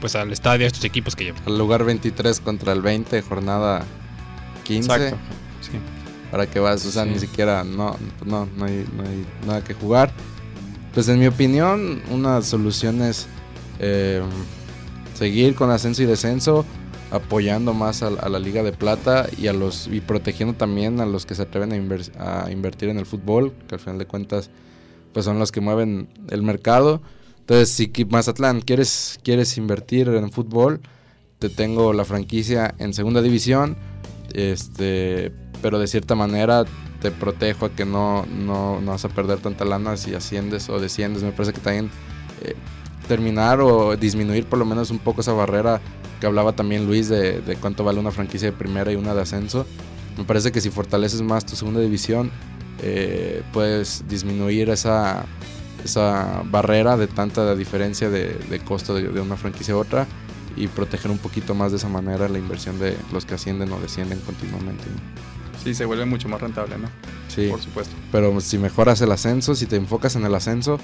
Speaker 2: pues al estadio a estos equipos que
Speaker 3: al lugar 23 contra el 20, jornada 15.
Speaker 1: Exacto. Sí.
Speaker 3: para que vas, o sea,
Speaker 2: Sí.
Speaker 3: ni siquiera, no, no, no hay, no hay nada que jugar. Pues en mi opinión, una solución es eh, seguir con ascenso y descenso, apoyando más a, la Liga de Plata y a los y protegiendo también a los que se atreven a, inver- a invertir en el fútbol, que al final de cuentas, pues son los que mueven el mercado. Entonces, si Mazatlán quieres, quieres invertir en fútbol, te tengo la franquicia en segunda división, este, pero de cierta manera te protejo a que no, no, no vas a perder tanta lana si asciendes o desciendes. Me parece que también eh, terminar o disminuir por lo menos un poco esa barrera que hablaba también Luis de, de cuánto vale una franquicia de primera y una de ascenso. Me parece que si fortaleces más tu segunda división, eh, puedes disminuir esa, esa barrera de tanta diferencia de, de costo de, de una franquicia a otra y proteger un poquito más de esa manera la inversión de los que ascienden o descienden continuamente. ¿no?
Speaker 1: Sí, se vuelve mucho más rentable, ¿no?
Speaker 3: Sí,
Speaker 1: Por supuesto.
Speaker 3: pero si mejoras el ascenso, si te enfocas en el ascenso,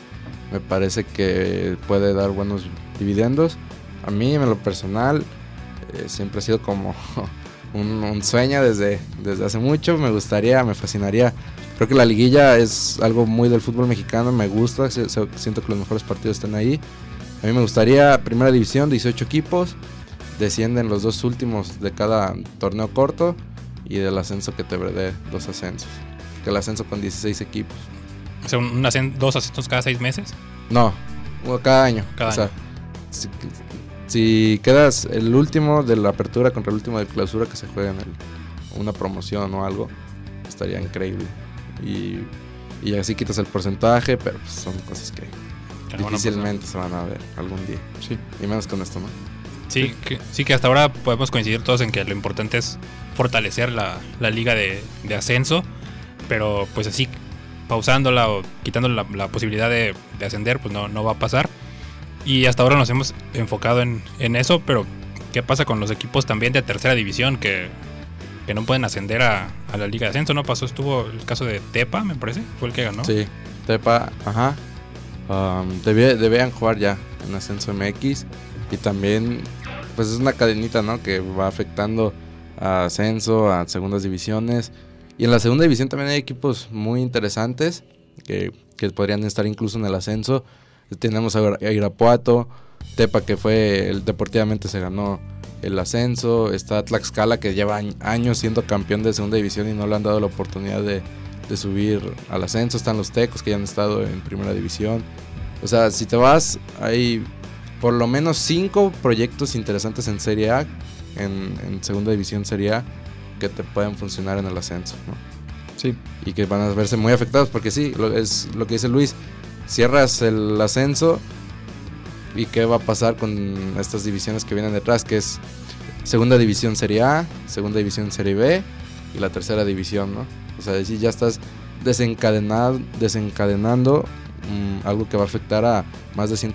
Speaker 3: me parece que puede dar buenos dividendos. A mí, en lo personal, eh, siempre ha sido como un, un sueño desde, desde hace mucho. Me gustaría, me fascinaría. Creo que la liguilla es algo muy del fútbol mexicano, me gusta, si- si- siento que los mejores partidos están ahí. A mí me gustaría primera división, 18 equipos, descienden los dos últimos de cada torneo corto y del ascenso que te dé dos ascensos. Que el ascenso con 16 equipos.
Speaker 2: o sea, un- un ascen- dos ascensos cada seis meses.
Speaker 3: No, cada año.
Speaker 2: Cada
Speaker 3: o sea,
Speaker 2: año.
Speaker 3: Si, si quedas el último de la apertura contra el último de clausura que se juega en el- una promoción o algo, estaría increíble. Y, y así quitas el porcentaje, pero pues, son cosas que
Speaker 2: van a
Speaker 3: difícilmente se van a ver algún día.
Speaker 1: Sí.
Speaker 3: Y menos con esto, ¿no?
Speaker 2: Sí, que, sí, que hasta ahora podemos coincidir todos en que lo importante es fortalecer la, la liga de, ascenso, pero pues así pausándola o quitándole la, la posibilidad de, de ascender, pues no, no va a pasar. Y hasta ahora nos hemos enfocado en, en eso, pero ¿qué pasa con los equipos también de tercera división que, que no pueden ascender a, a la Liga de Ascenso? ¿No pasó? Estuvo el caso de Tepa, me parece, fue el que ganó.
Speaker 3: Sí, Tepa, ajá. Um, debía- debían jugar ya en Ascenso MX. Y también, pues es una cadenita, ¿no? Que va afectando a Ascenso, a segundas divisiones. Y en la segunda división también hay equipos muy interesantes que, que podrían estar incluso en el ascenso. Tenemos a Ira- a Irapuato, Tepa que fue, deportivamente se ganó el ascenso. Está Tlaxcala que lleva añ- años siendo campeón de segunda división y no le han dado la oportunidad de, de subir al ascenso. Están los Tecos que ya han estado en primera división. O sea, si te vas, hay por lo menos cinco proyectos interesantes en Serie A, en, en segunda división Serie A, que te pueden funcionar en el ascenso. ¿no?
Speaker 1: Sí,
Speaker 3: y que van a verse muy afectados porque sí, lo, es lo que dice Luis, cierras el ascenso y qué va a pasar con estas divisiones que vienen detrás, que es segunda división Serie A, segunda división Serie B y la tercera división, ¿no? O sea, si ya estás desencadenado, desencadenando mm, algo que va a afectar a más de 100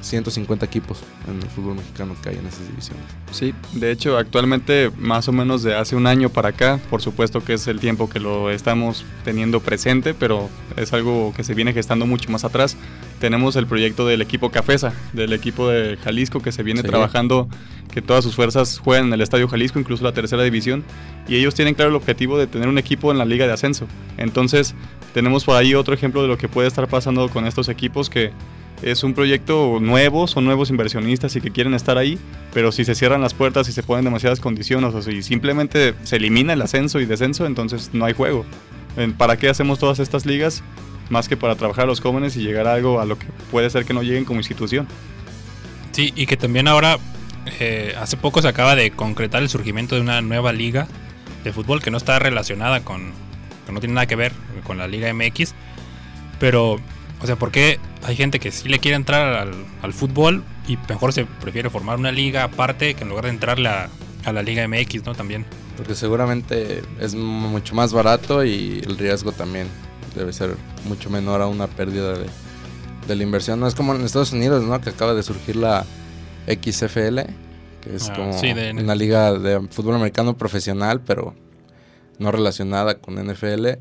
Speaker 3: 150 equipos en el fútbol mexicano que hay en esas divisiones.
Speaker 1: Sí, de hecho actualmente más o menos de hace un año para acá, por supuesto que es el tiempo que lo estamos teniendo presente, pero es algo que se viene gestando mucho más atrás. Tenemos el proyecto del equipo Cafesa, del equipo de Jalisco que se viene
Speaker 3: Sí.
Speaker 1: trabajando, que todas sus fuerzas juegan en el Estadio Jalisco, incluso la tercera división, y ellos tienen claro el objetivo de tener un equipo en la liga de ascenso. Entonces tenemos por ahí otro ejemplo de lo que puede estar pasando con estos equipos que es un proyecto nuevo, son nuevos inversionistas y que quieren estar ahí, pero si se cierran las puertas y se ponen demasiadas condiciones o si simplemente se elimina el ascenso y descenso, entonces no hay juego. ¿Para qué hacemos todas estas ligas? Más que para trabajar a los jóvenes y llegar a algo a lo que puede ser que no lleguen como institución.
Speaker 2: Sí, y que también ahora, eh, hace poco se acaba de concretar el surgimiento de una nueva liga de fútbol que no está relacionada con, que no tiene nada que ver con la Liga MX, pero, o sea, ¿por qué hay gente que sí le quiere entrar al, al fútbol y mejor se prefiere formar una liga aparte que en lugar de entrarle a, a la Liga MX, ¿no? También.
Speaker 3: Porque seguramente es mucho más barato y el riesgo también debe ser mucho menor a una pérdida de, de la inversión. No es como en Estados Unidos, ¿no? Que acaba de surgir la XFL, que es
Speaker 2: Ah,
Speaker 3: como
Speaker 2: sí, de-
Speaker 3: una liga de fútbol americano profesional, pero no relacionada con NFL.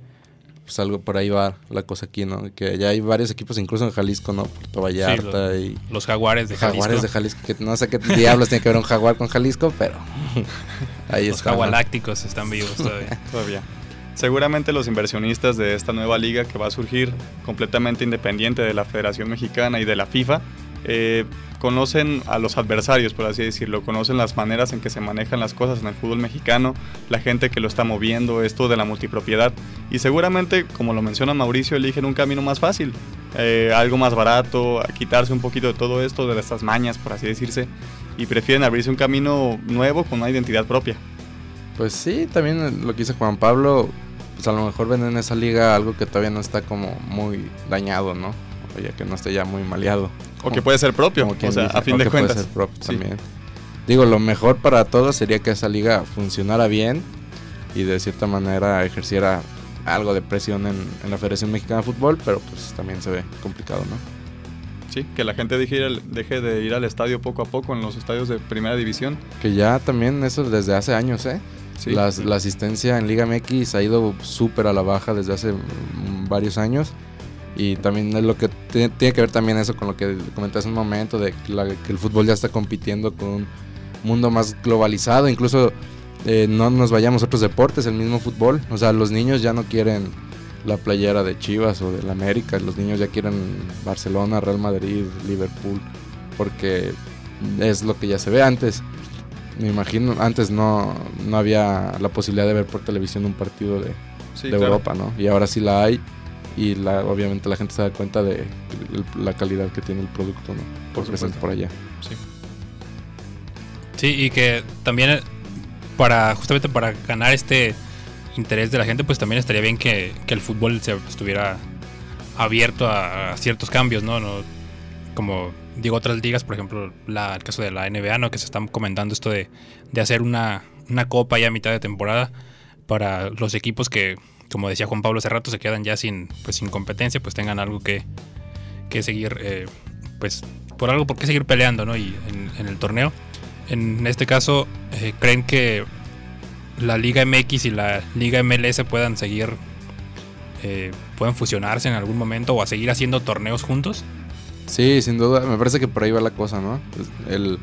Speaker 3: Pues algo por ahí va la cosa aquí, ¿no? Que ya hay varios equipos, incluso en Jalisco, ¿no? Puerto Vallarta y
Speaker 2: Los jaguares de Jalisco.
Speaker 3: Jaguares de Jalisco. Que no sé qué diablos tiene que ver un jaguar con Jalisco, pero ahí
Speaker 2: Los
Speaker 3: está. ¿no?
Speaker 2: jagualácticos están vivos todavía.
Speaker 1: Todavía. Seguramente los inversionistas de esta nueva liga que va a surgir completamente independiente de la Federación Mexicana y de la FIFA, eh, conocen a los adversarios, por así decirlo, conocen las maneras en que se manejan las cosas en el fútbol mexicano, la gente que lo está moviendo, esto de la multipropiedad, y seguramente, como lo menciona Mauricio, eligen un camino más fácil, eh, algo más barato, quitarse un poquito de todo esto, de estas mañas, por así decirse, y prefieren abrirse un camino nuevo con una identidad propia.
Speaker 3: Pues sí, también lo que dice Juan Pablo, pues a lo mejor ven en esa liga algo que todavía no está como muy dañado, ¿no? O ya que no esté ya muy maleado.
Speaker 1: O que puede ser propio,
Speaker 3: Como
Speaker 1: o sea,
Speaker 3: dice,
Speaker 1: a fin
Speaker 3: o
Speaker 1: de
Speaker 3: que puede
Speaker 1: cuentas.
Speaker 3: ser propio
Speaker 1: Sí.
Speaker 3: también. Digo, lo mejor para todos sería que esa liga funcionara bien y de cierta manera ejerciera algo de presión en, en la Federación Mexicana de Fútbol, pero pues también se ve complicado, ¿no?
Speaker 1: Sí, que la gente deje, ir al- deje de ir al estadio poco a poco en los estadios de primera división.
Speaker 3: Que ya también eso desde hace años, ¿eh?
Speaker 1: Sí.
Speaker 3: La asistencia en Liga MX ha ido súper a la baja desde hace varios años. Y también lo que tiene que ver también eso con lo que comenté hace un momento, de que el fútbol ya está compitiendo con un mundo más globalizado. Incluso eh, no nos vayamos a otros deportes, el mismo fútbol. O sea, los niños ya no quieren la playera de Chivas o del América. Los niños ya quieren Barcelona, Real Madrid, Liverpool. Porque es lo que ya se ve antes. Me imagino, antes no, no había la posibilidad de ver por televisión un partido de,
Speaker 1: Sí,
Speaker 3: de
Speaker 1: claro.
Speaker 3: Europa, ¿no? Y ahora sí la hay y la, obviamente la gente se da cuenta de la calidad que tiene el producto, ¿no? Por,
Speaker 1: Por
Speaker 3: por allá.
Speaker 1: Sí.
Speaker 2: Sí, y que también eh, para justamente para ganar este interés de la gente, pues también estaría bien que, que el fútbol se estuviera abierto a, a ciertos cambios, ¿no? No- Como digo, otras ligas, por ejemplo, el caso de la NBA, ¿no? Que se están comentando esto de, de hacer una, una copa ya a mitad de temporada. para los equipos que, como decía Juan Pablo hace rato, se quedan ya sin, pues, sin competencia, pues tengan algo que, que seguir, eh, pues por algo por qué seguir peleando, ¿no? Y en, el torneo. En este caso, eh, ¿creen que la Liga MX y la Liga MLS puedan seguir, eh, fusionarse en algún momento o a seguir haciendo torneos juntos?
Speaker 3: Sí, sin duda. Me parece que por ahí va la cosa, ¿no? El,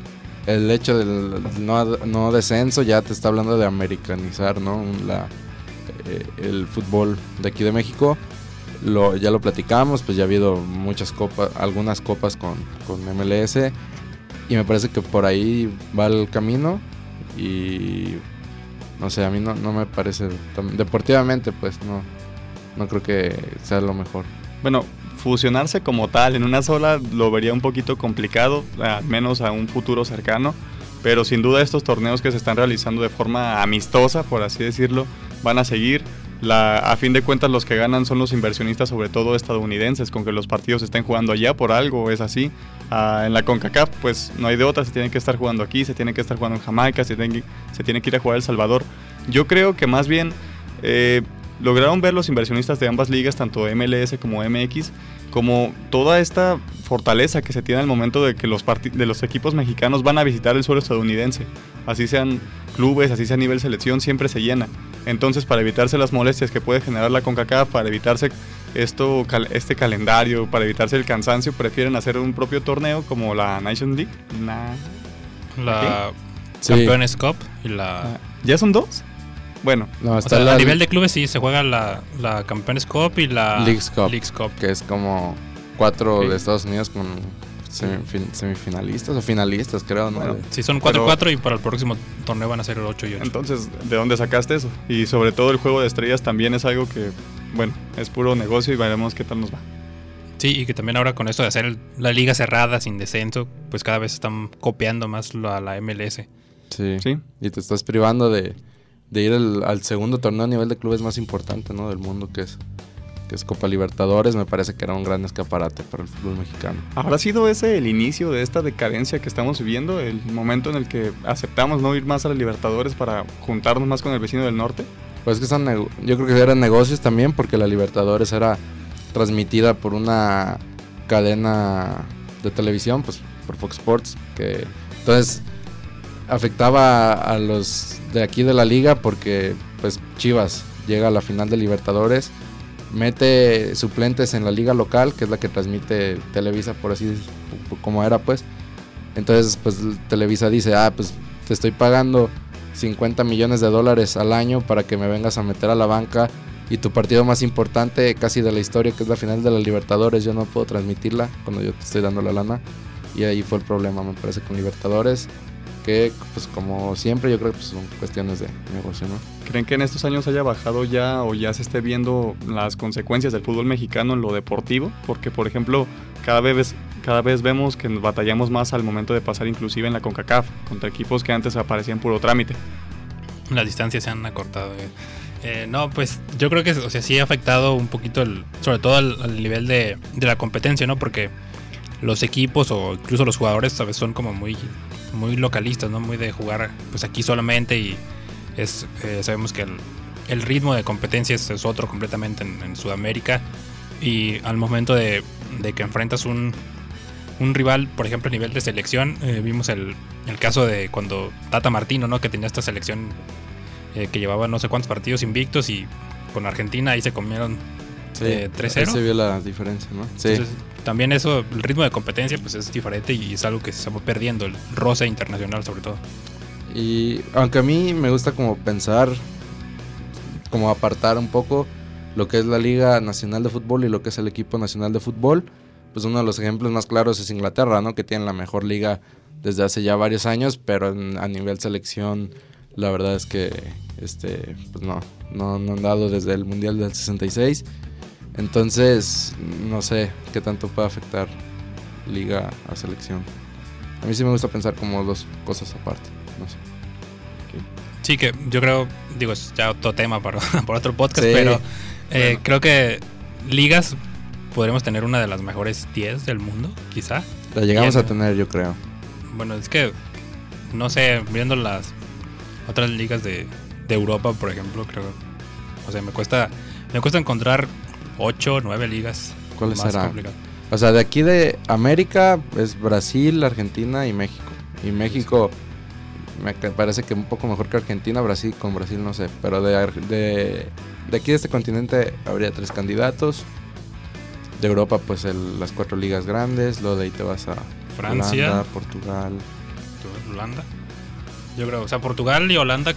Speaker 3: el hecho del no, no descenso ya te está hablando de americanizar, ¿no? Eh, el fútbol de aquí de México. Lo, ya lo platicamos, pues ya ha habido muchas copas, algunas copas con, con MLS. Y me parece que por ahí va el camino. Y no sé, a mí no, no me parece. deportivamente, pues no, no creo que sea lo mejor.
Speaker 1: Bueno, fusionarse como tal en una sola lo vería un poquito complicado, al menos a un futuro cercano. Pero sin duda estos torneos que se están realizando de forma amistosa, por así decirlo, van a seguir. A fin de cuentas los que ganan son los inversionistas, sobre todo estadounidenses, con que los partidos estén jugando allá por algo, es así. Ah, en la CONCACAF pues no hay de otra, se tienen que estar jugando aquí, se tienen que estar jugando en Jamaica, se tienen que, ir a jugar El Salvador. Yo creo que más bien eh, lograron ver los inversionistas de ambas ligas, tanto MLS como MX, como toda esta fortaleza que se tiene al momento de que los, de los equipos mexicanos van a visitar el suelo estadounidense. Así sean clubes, así sea a nivel selección, siempre se llena. Entonces, para evitarse las molestias que puede generar la CONCACAF, para evitarse esto, cal- este calendario, para evitarse el cansancio, prefieren hacer un propio torneo como la Nation League. Na-
Speaker 2: La. Campeones Cup y la...
Speaker 1: Ah, ¿Ya son dos? Bueno,
Speaker 3: No,
Speaker 2: O
Speaker 3: está
Speaker 2: sea,
Speaker 3: la
Speaker 2: a nivel de clubes sí se juega la, la Campeones Cup y la
Speaker 3: Leagues Cup.
Speaker 2: Leagues Cup.
Speaker 3: que es como cuatro de Estados Unidos con semifin- semifinalistas o finalistas, creo, ¿no?
Speaker 1: Bueno,
Speaker 2: Sí, son 4 y
Speaker 1: Pero-
Speaker 2: 4 y para el próximo torneo van a ser 8 y 8.
Speaker 1: Entonces, ¿de dónde sacaste eso? Y sobre todo el juego de estrellas también es algo que, bueno, es puro negocio y veremos qué tal nos va.
Speaker 2: Sí, y que también ahora con esto de hacer la liga cerrada sin descenso, pues cada vez están copiando más la, la MLS.
Speaker 3: sí.
Speaker 1: Sí.
Speaker 3: Y te estás privando de, de ir al, al segundo torneo a nivel de clubes más importante, ¿no? Del mundo, que es, que es Copa Libertadores. Me parece que era un gran escaparate para el fútbol mexicano.
Speaker 1: ¿Habrá sido ese el inicio de esta decadencia que estamos viviendo? El momento en el que aceptamos no ir más a la Libertadores para juntarnos más con el vecino del norte.
Speaker 3: Pues que son yo creo que eran negocios también porque la Libertadores era transmitida por una cadena de televisión, pues por Fox Sports, que entonces afectaba a los de aquí de la liga porque pues Chivas llega a la final de Libertadores, mete suplentes en la liga local, que es la que transmite Televisa por así como era pues. Entonces pues Televisa dice, "Ah, pues te estoy pagando 50 millones de dólares al año para que me vengas a meter a la banca y tu partido más importante casi de la historia, que es la final de la Libertadores, yo no puedo transmitirla cuando yo te estoy dando la lana. Y ahí fue el problema, me parece, con Libertadores, que pues como siempre yo creo que pues, son cuestiones de negocio, ¿no?
Speaker 1: ¿Creen que en estos años haya bajado ya o ya se esté viendo las consecuencias del fútbol mexicano en lo deportivo? Porque, por ejemplo, cada vez, cada vez vemos que nos batallamos más al momento de pasar inclusive en la CONCACAF, contra equipos que antes aparecían puro trámite.
Speaker 2: Las distancias se han acortado. eh. Eh, no, pues yo creo que o sea, sí ha afectado un poquito, el, sobre todo al, al nivel de, de la competencia, ¿no? Porque los equipos o incluso los jugadores, ¿sabes? Son como muy, muy localistas, ¿no? Muy de jugar pues aquí solamente y es, eh, sabemos que el, el ritmo de competencia es, otro completamente en, Sudamérica y al momento de, que enfrentas un, rival, por ejemplo, a nivel de selección, eh, vimos el, el caso de cuando Tata Martino, ¿no? Que tenía esta selección eh, que llevaba no sé cuántos partidos invictos y con Argentina ahí se comieron eh, 3-0.
Speaker 3: Ahí se vio la diferencia, ¿no? Sí.
Speaker 2: Entonces, también eso, el ritmo de competencia pues es diferente y es algo que se va perdiendo, el roce internacional sobre todo.
Speaker 3: Y aunque a mí me gusta como pensar, como apartar un poco lo que es la Liga Nacional de Fútbol y lo que es el equipo nacional de fútbol, pues uno de los ejemplos más claros es Inglaterra, ¿no? Que tiene la mejor liga desde hace ya varios años, pero en- a nivel selección la verdad es que este pues no, no, no han dado desde el Mundial del 66. Entonces, no sé qué tanto puede afectar liga a selección. A mí sí me gusta pensar como dos cosas aparte. No sé.
Speaker 2: Sí, que yo creo, digo, es ya otro tema para, para otro podcast,
Speaker 3: Sí.
Speaker 2: pero eh,
Speaker 3: Bueno.
Speaker 2: creo que ligas podremos tener una de las mejores 10 del mundo, quizá.
Speaker 3: La llegamos a tener, yo creo.
Speaker 2: Bueno, es que, no sé, viendo las otras ligas de, de Europa, por ejemplo, creo. O sea, me cuesta, me cuesta encontrar 8 o 9 ligas.
Speaker 3: ¿Cuáles serán? O sea, de aquí de América es Brasil, Argentina y México. Y México me parece que un poco mejor que Argentina, Brasil con Brasil no sé. Pero de, de, de aquí de este continente habría tres candidatos. De Europa pues el- las cuatro ligas grandes, luego de ahí te vas a
Speaker 2: Francia.
Speaker 3: Holanda, Portugal.
Speaker 2: Holanda. Yo creo, o sea, Portugal y Holanda,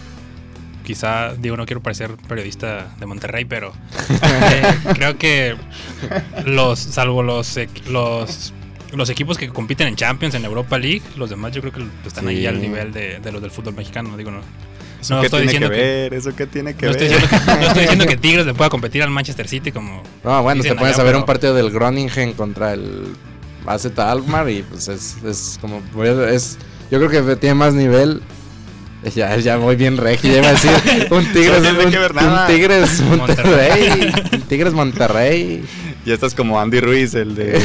Speaker 2: quizá, digo, no quiero parecer periodista de Monterrey, pero eh, creo que los, salvo los, los, los equipos que compiten en Champions, en Europa League, los demás yo creo que están ahí al nivel de, de los del fútbol mexicano, digo, no.
Speaker 1: ¿Eso
Speaker 2: No
Speaker 1: qué
Speaker 2: estoy
Speaker 1: tiene que
Speaker 2: diciendo que-
Speaker 1: ver? ¿Eso qué tiene que
Speaker 2: No
Speaker 1: ver?
Speaker 2: que, no estoy diciendo que Tigres le pueda competir al Manchester City como...
Speaker 3: No, bueno, te pones
Speaker 2: allá,
Speaker 3: a ver
Speaker 2: pero-
Speaker 3: un partido del Groningen contra el AZ Alkmaar y pues es, es como es yo creo que tiene más nivel ya, ya voy bien regio, ya iba a decir un Tigres,
Speaker 1: No
Speaker 3: un,
Speaker 1: que ver
Speaker 3: un. Tigres Monterrey, un Tigres Monterrey.
Speaker 1: Y estás como Andy Ruiz, el de...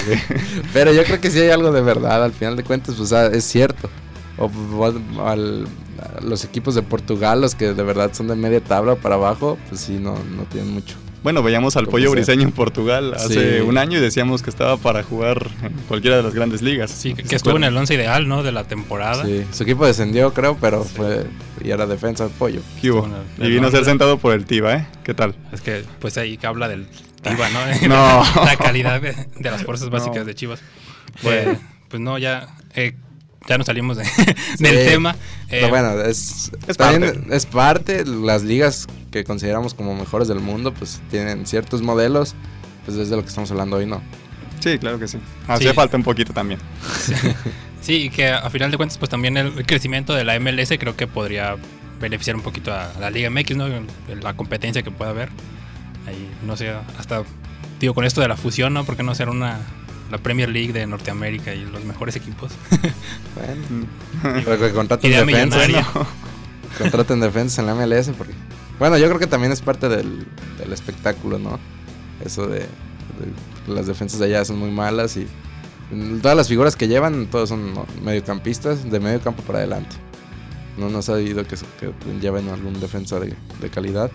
Speaker 3: Pero yo creo que sí hay algo de verdad, al final de cuentas, pues es cierto. O, o al- los equipos de Portugal, los que de verdad son de media tabla para abajo, pues sí, no, no tienen mucho.
Speaker 1: Bueno, veíamos al pollo
Speaker 3: sea.
Speaker 1: briseño en Portugal hace
Speaker 3: Sí.
Speaker 1: un año y decíamos que estaba para jugar en cualquiera de las grandes ligas.
Speaker 2: Sí, que, que estuvo en el 11 ideal, ¿no? De la temporada.
Speaker 3: Sí, su equipo descendió, creo, pero fue y era defensa de pollo.
Speaker 1: ¿Qué hubo? Y vino a ser sentado por el Tiva, ¿eh? ¿Qué tal?
Speaker 2: Es que pues ahí que habla del Tiva, ¿no?
Speaker 1: No.
Speaker 2: La calidad de, de las fuerzas básicas
Speaker 1: No.
Speaker 2: de Chivas.
Speaker 1: Bueno.
Speaker 2: Eh, pues no, ya, eh, ya nos salimos de- del
Speaker 3: Sí.
Speaker 2: tema. Eh,
Speaker 3: Pero bueno, es,
Speaker 1: es
Speaker 3: también
Speaker 1: parte.
Speaker 3: es parte. Las ligas que consideramos como mejores del mundo, pues tienen ciertos modelos. Pues es de lo que estamos hablando hoy, ¿no?
Speaker 1: Sí, claro que sí. Hacía
Speaker 2: Sí.
Speaker 1: falta un poquito también.
Speaker 2: Sí, y que a final de cuentas, pues también el crecimiento de la MLS creo que podría beneficiar un poquito a la Liga MX, ¿no? La competencia que pueda haber. Ahí, no sé, hasta, digo, con esto de la fusión, ¿no? ¿Por qué no hacer una, la Premier League de Norteamérica y los mejores equipos?
Speaker 3: Bueno,
Speaker 1: Mm.
Speaker 3: pero que contraten defensas. ¿no? Contraten defensas en la MLS porque... Bueno, yo creo que también es parte del, del espectáculo, ¿no? Eso de, de- Las defensas de allá son muy malas y... Todas las figuras que llevan, todos son mediocampistas, de medio campo para adelante. No nos ha habido que, lleven algún defensa de, de calidad.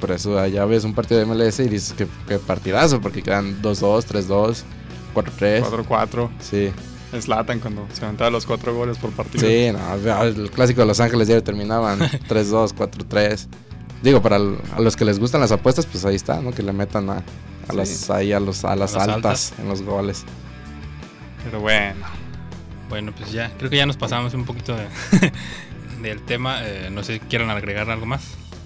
Speaker 3: Por eso allá ves un partido de MLS y dices que, que partidazo, porque quedan 2-2, 3-2, 4-3.
Speaker 1: 4-4.
Speaker 3: Sí.
Speaker 1: Slatan cuando se aventaba los cuatro goles por partido.
Speaker 3: Sí, no, el clásico de Los Ángeles ya terminaban 3-2, 4-3. Digo, para el- a los que les gustan las apuestas, pues ahí está, ¿no? Que le metan a, a
Speaker 1: Sí.
Speaker 3: las, ahí a, los, a las
Speaker 2: las
Speaker 3: altas,
Speaker 2: altas.
Speaker 3: en los goles.
Speaker 1: Pero bueno.
Speaker 2: Bueno, pues ya, creo que ya nos pasamos un poquito de- del tema. Eh, no sé si quieran agregar algo más.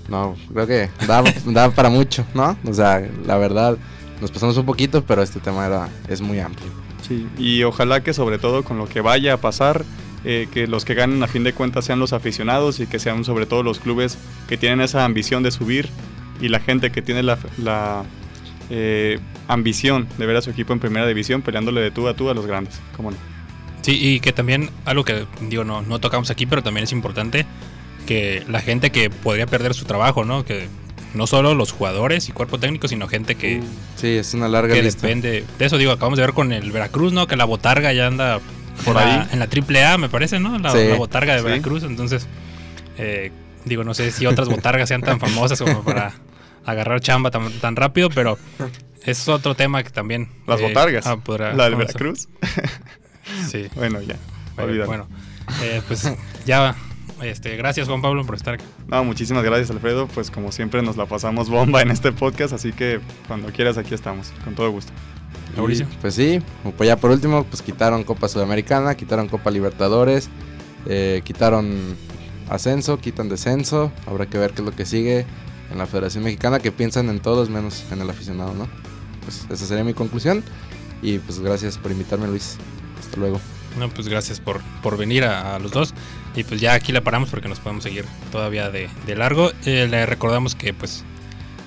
Speaker 3: No, creo que da, da para mucho, ¿no? O sea, la verdad, nos pasamos un poquito, pero este tema era, es muy amplio.
Speaker 1: Sí, y ojalá que sobre todo con lo que vaya a pasar, eh, que los que ganen a fin de cuentas sean los aficionados y que sean sobre todo los clubes que tienen esa ambición de subir y la gente que tiene la, la, eh, ambición de ver a su equipo en primera división peleándole de tú a tú a los grandes. ¿Cómo no?
Speaker 2: Sí, y que también algo que digo no, no tocamos aquí, pero también es importante que la gente que podría perder su trabajo, ¿no? Que no solo los jugadores y cuerpo técnico, sino gente que,
Speaker 3: Sí, es una larga
Speaker 2: que
Speaker 3: lista.
Speaker 2: depende de eso. Digo, acabamos de ver con el Veracruz, ¿no? Que la botarga ya anda
Speaker 1: Por
Speaker 2: en la-
Speaker 1: ahí.
Speaker 2: en la triple A, me parece, ¿no? La,
Speaker 3: Sí.
Speaker 2: la botarga de
Speaker 1: Sí.
Speaker 2: Veracruz. Entonces, eh, digo, no sé si otras botargas sean tan famosas como para agarrar chamba tan, tan rápido, pero es otro tema que también.
Speaker 1: Las
Speaker 2: eh,
Speaker 1: botargas.
Speaker 2: ah, podrá-
Speaker 1: la del Veracruz.
Speaker 2: Sí.
Speaker 1: bueno, ya. Olvídalo.
Speaker 2: bueno, eh, pues ya, este, gracias Juan Pablo por estar aquí.
Speaker 1: No, muchísimas gracias Alfredo. Pues como siempre nos la pasamos bomba en este podcast, así que cuando quieras aquí estamos, con todo gusto.
Speaker 3: Y,
Speaker 2: Mauricio.
Speaker 3: pues sí, pues ya por último, pues quitaron Copa Sudamericana, quitaron Copa Libertadores, eh, quitaron ascenso, quitan descenso. Habrá que ver qué es lo que sigue en la Federación Mexicana, que piensan en todos menos en el aficionado, ¿no? Pues esa sería mi conclusión. Y pues gracias por invitarme, Luis. Hasta luego.
Speaker 2: No, pues gracias por, por venir a, a los dos. Y pues ya aquí la paramos porque nos podemos seguir todavía de, de largo. Eh, le recordamos que pues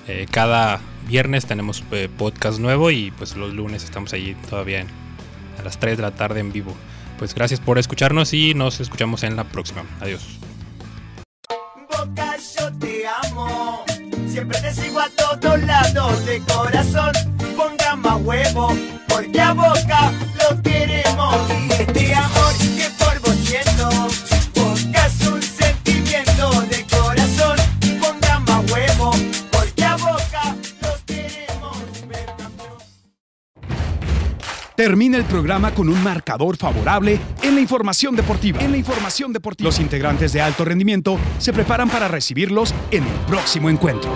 Speaker 2: eh, cada viernes tenemos eh, podcast nuevo y pues los lunes estamos ahí todavía a las 3 de la tarde en vivo. Pues gracias por escucharnos y nos escuchamos en la próxima. Adiós.
Speaker 4: Yo te amo. Siempre te sigo a todos lados de corazón.
Speaker 5: Termina el programa con un marcador favorable en la información deportiva. En la información deportiva. Los integrantes de alto rendimiento se preparan para recibirlos en el próximo encuentro.